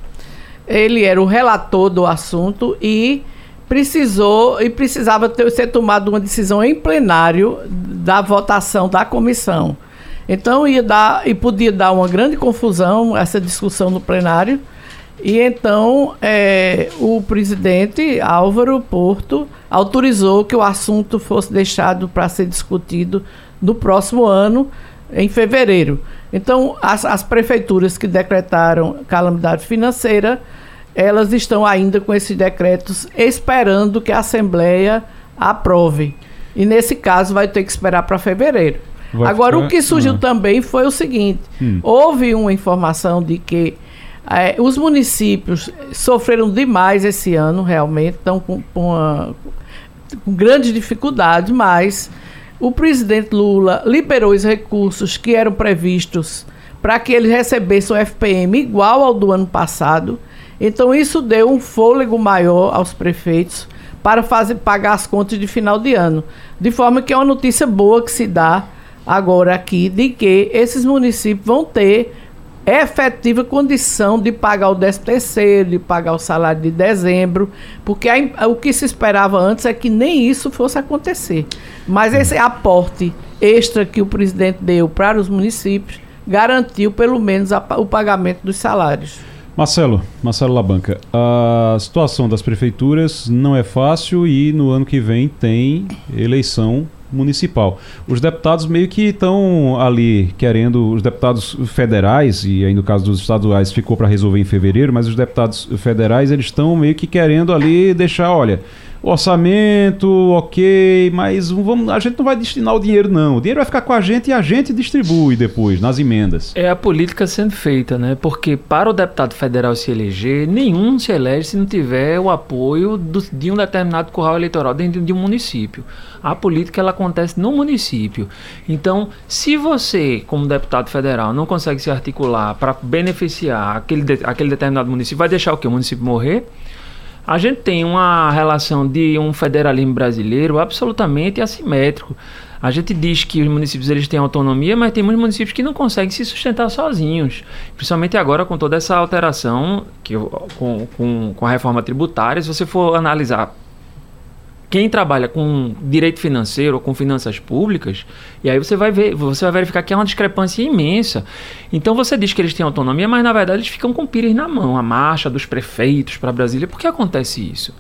Ele era o relator do assunto e precisou e precisava ter, ser tomada uma decisão em plenário da votação da comissão. Então ia dar e podia dar uma grande confusão essa discussão no plenário. E então é, o presidente Álvaro Porto autorizou que o assunto fosse deixado para ser discutido no próximo ano, em fevereiro. Então, as, as prefeituras que decretaram calamidade financeira, elas estão ainda com esses decretos esperando que a Assembleia aprove. E nesse caso vai ter que esperar para fevereiro. Vai Agora, ficar... o que surgiu ah. também foi o seguinte: hum. houve uma informação de que é, os municípios sofreram demais esse ano, realmente, estão com, com, uma, com grande dificuldade, mas o presidente Lula liberou os recursos que eram previstos para que eles recebessem o FPM igual ao do ano passado. Então isso deu um fôlego maior aos prefeitos para fazer pagar as contas de final de ano. De forma que é uma notícia boa que se dá agora aqui de que esses municípios vão ter efetiva condição de pagar o 13 terceiro, de pagar o salário de dezembro, porque a, o que se esperava antes é que nem isso fosse acontecer. Mas esse aporte extra que o presidente deu para os municípios garantiu pelo menos a, o pagamento dos salários. Marcelo, Marcelo Labanca, a situação das prefeituras não é fácil e no ano que vem tem eleição municipal. Os deputados meio que estão ali querendo, os deputados federais, e aí no caso dos estaduais ficou para resolver em fevereiro, mas os deputados federais eles estão meio que querendo ali deixar, olha, orçamento, ok, mas vamos, a gente não vai destinar o dinheiro, não. O dinheiro vai ficar com a gente e a gente distribui depois, nas emendas. É a política sendo feita, né? Porque para o deputado federal se eleger, nenhum se elege se não tiver o apoio do, de um determinado curral eleitoral dentro de um município. A política ela acontece no município. Então, se você, como deputado federal, não consegue se articular para beneficiar aquele, aquele determinado município, vai deixar o que? O município morrer? A gente tem uma relação de um federalismo brasileiro absolutamente assimétrico. A gente diz que os municípios eles têm autonomia, mas tem muitos municípios que não conseguem se sustentar sozinhos. Principalmente agora com toda essa alteração, que, com, com, com a reforma tributária, se você for analisar quem trabalha com direito financeiro ou com finanças públicas, e aí você vai ver, você vai verificar que é uma discrepância imensa. Então você diz que eles têm autonomia, mas na verdade eles ficam com pires na mão, a marcha dos prefeitos para Brasília. Por que acontece isso?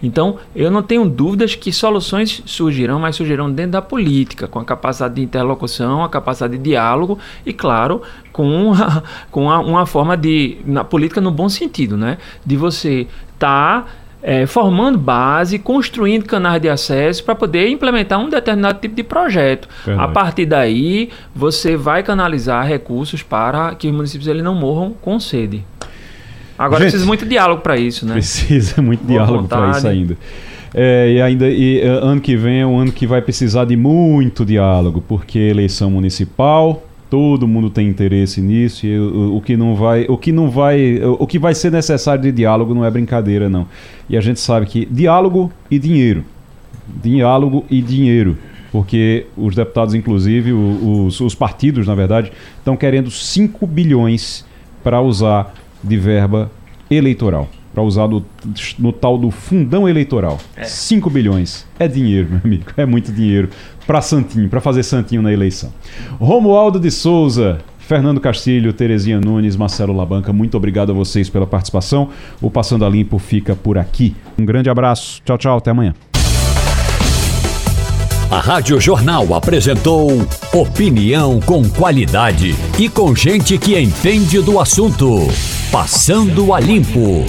Então, eu não tenho dúvidas que soluções surgirão, mas surgirão dentro da política, com a capacidade de interlocução, a capacidade de diálogo e, claro, com, a, com a, uma forma de. na política no bom sentido, né? De você estar. Tá é, formando base, construindo canais de acesso para poder implementar um determinado tipo de projeto. Verdade. A partir daí, você vai canalizar recursos para que os municípios ele não morram com sede. Agora Gente, precisa muito diálogo para isso, né? Precisa muito Boa diálogo para isso ainda. É, e ainda e, é, ano que vem é um ano que vai precisar de muito diálogo, porque eleição municipal, Todo mundo tem interesse nisso e o, o, que não vai, o que não vai, o que vai ser necessário de diálogo não é brincadeira não. E a gente sabe que diálogo e dinheiro, diálogo e dinheiro, porque os deputados, inclusive os, os partidos, na verdade, estão querendo 5 bilhões para usar de verba eleitoral para usar no, no, tal do fundão eleitoral. 5 é. bilhões. É dinheiro, meu amigo. É muito dinheiro para Santinho, para fazer Santinho na eleição. Romualdo de Souza, Fernando Castilho, Terezinha Nunes, Marcelo Labanca, muito obrigado a vocês pela participação. O Passando a Limpo fica por aqui. Um grande abraço. Tchau, tchau. Até amanhã. A Rádio Jornal apresentou opinião com qualidade e com gente que entende do assunto. Passando a Limpo.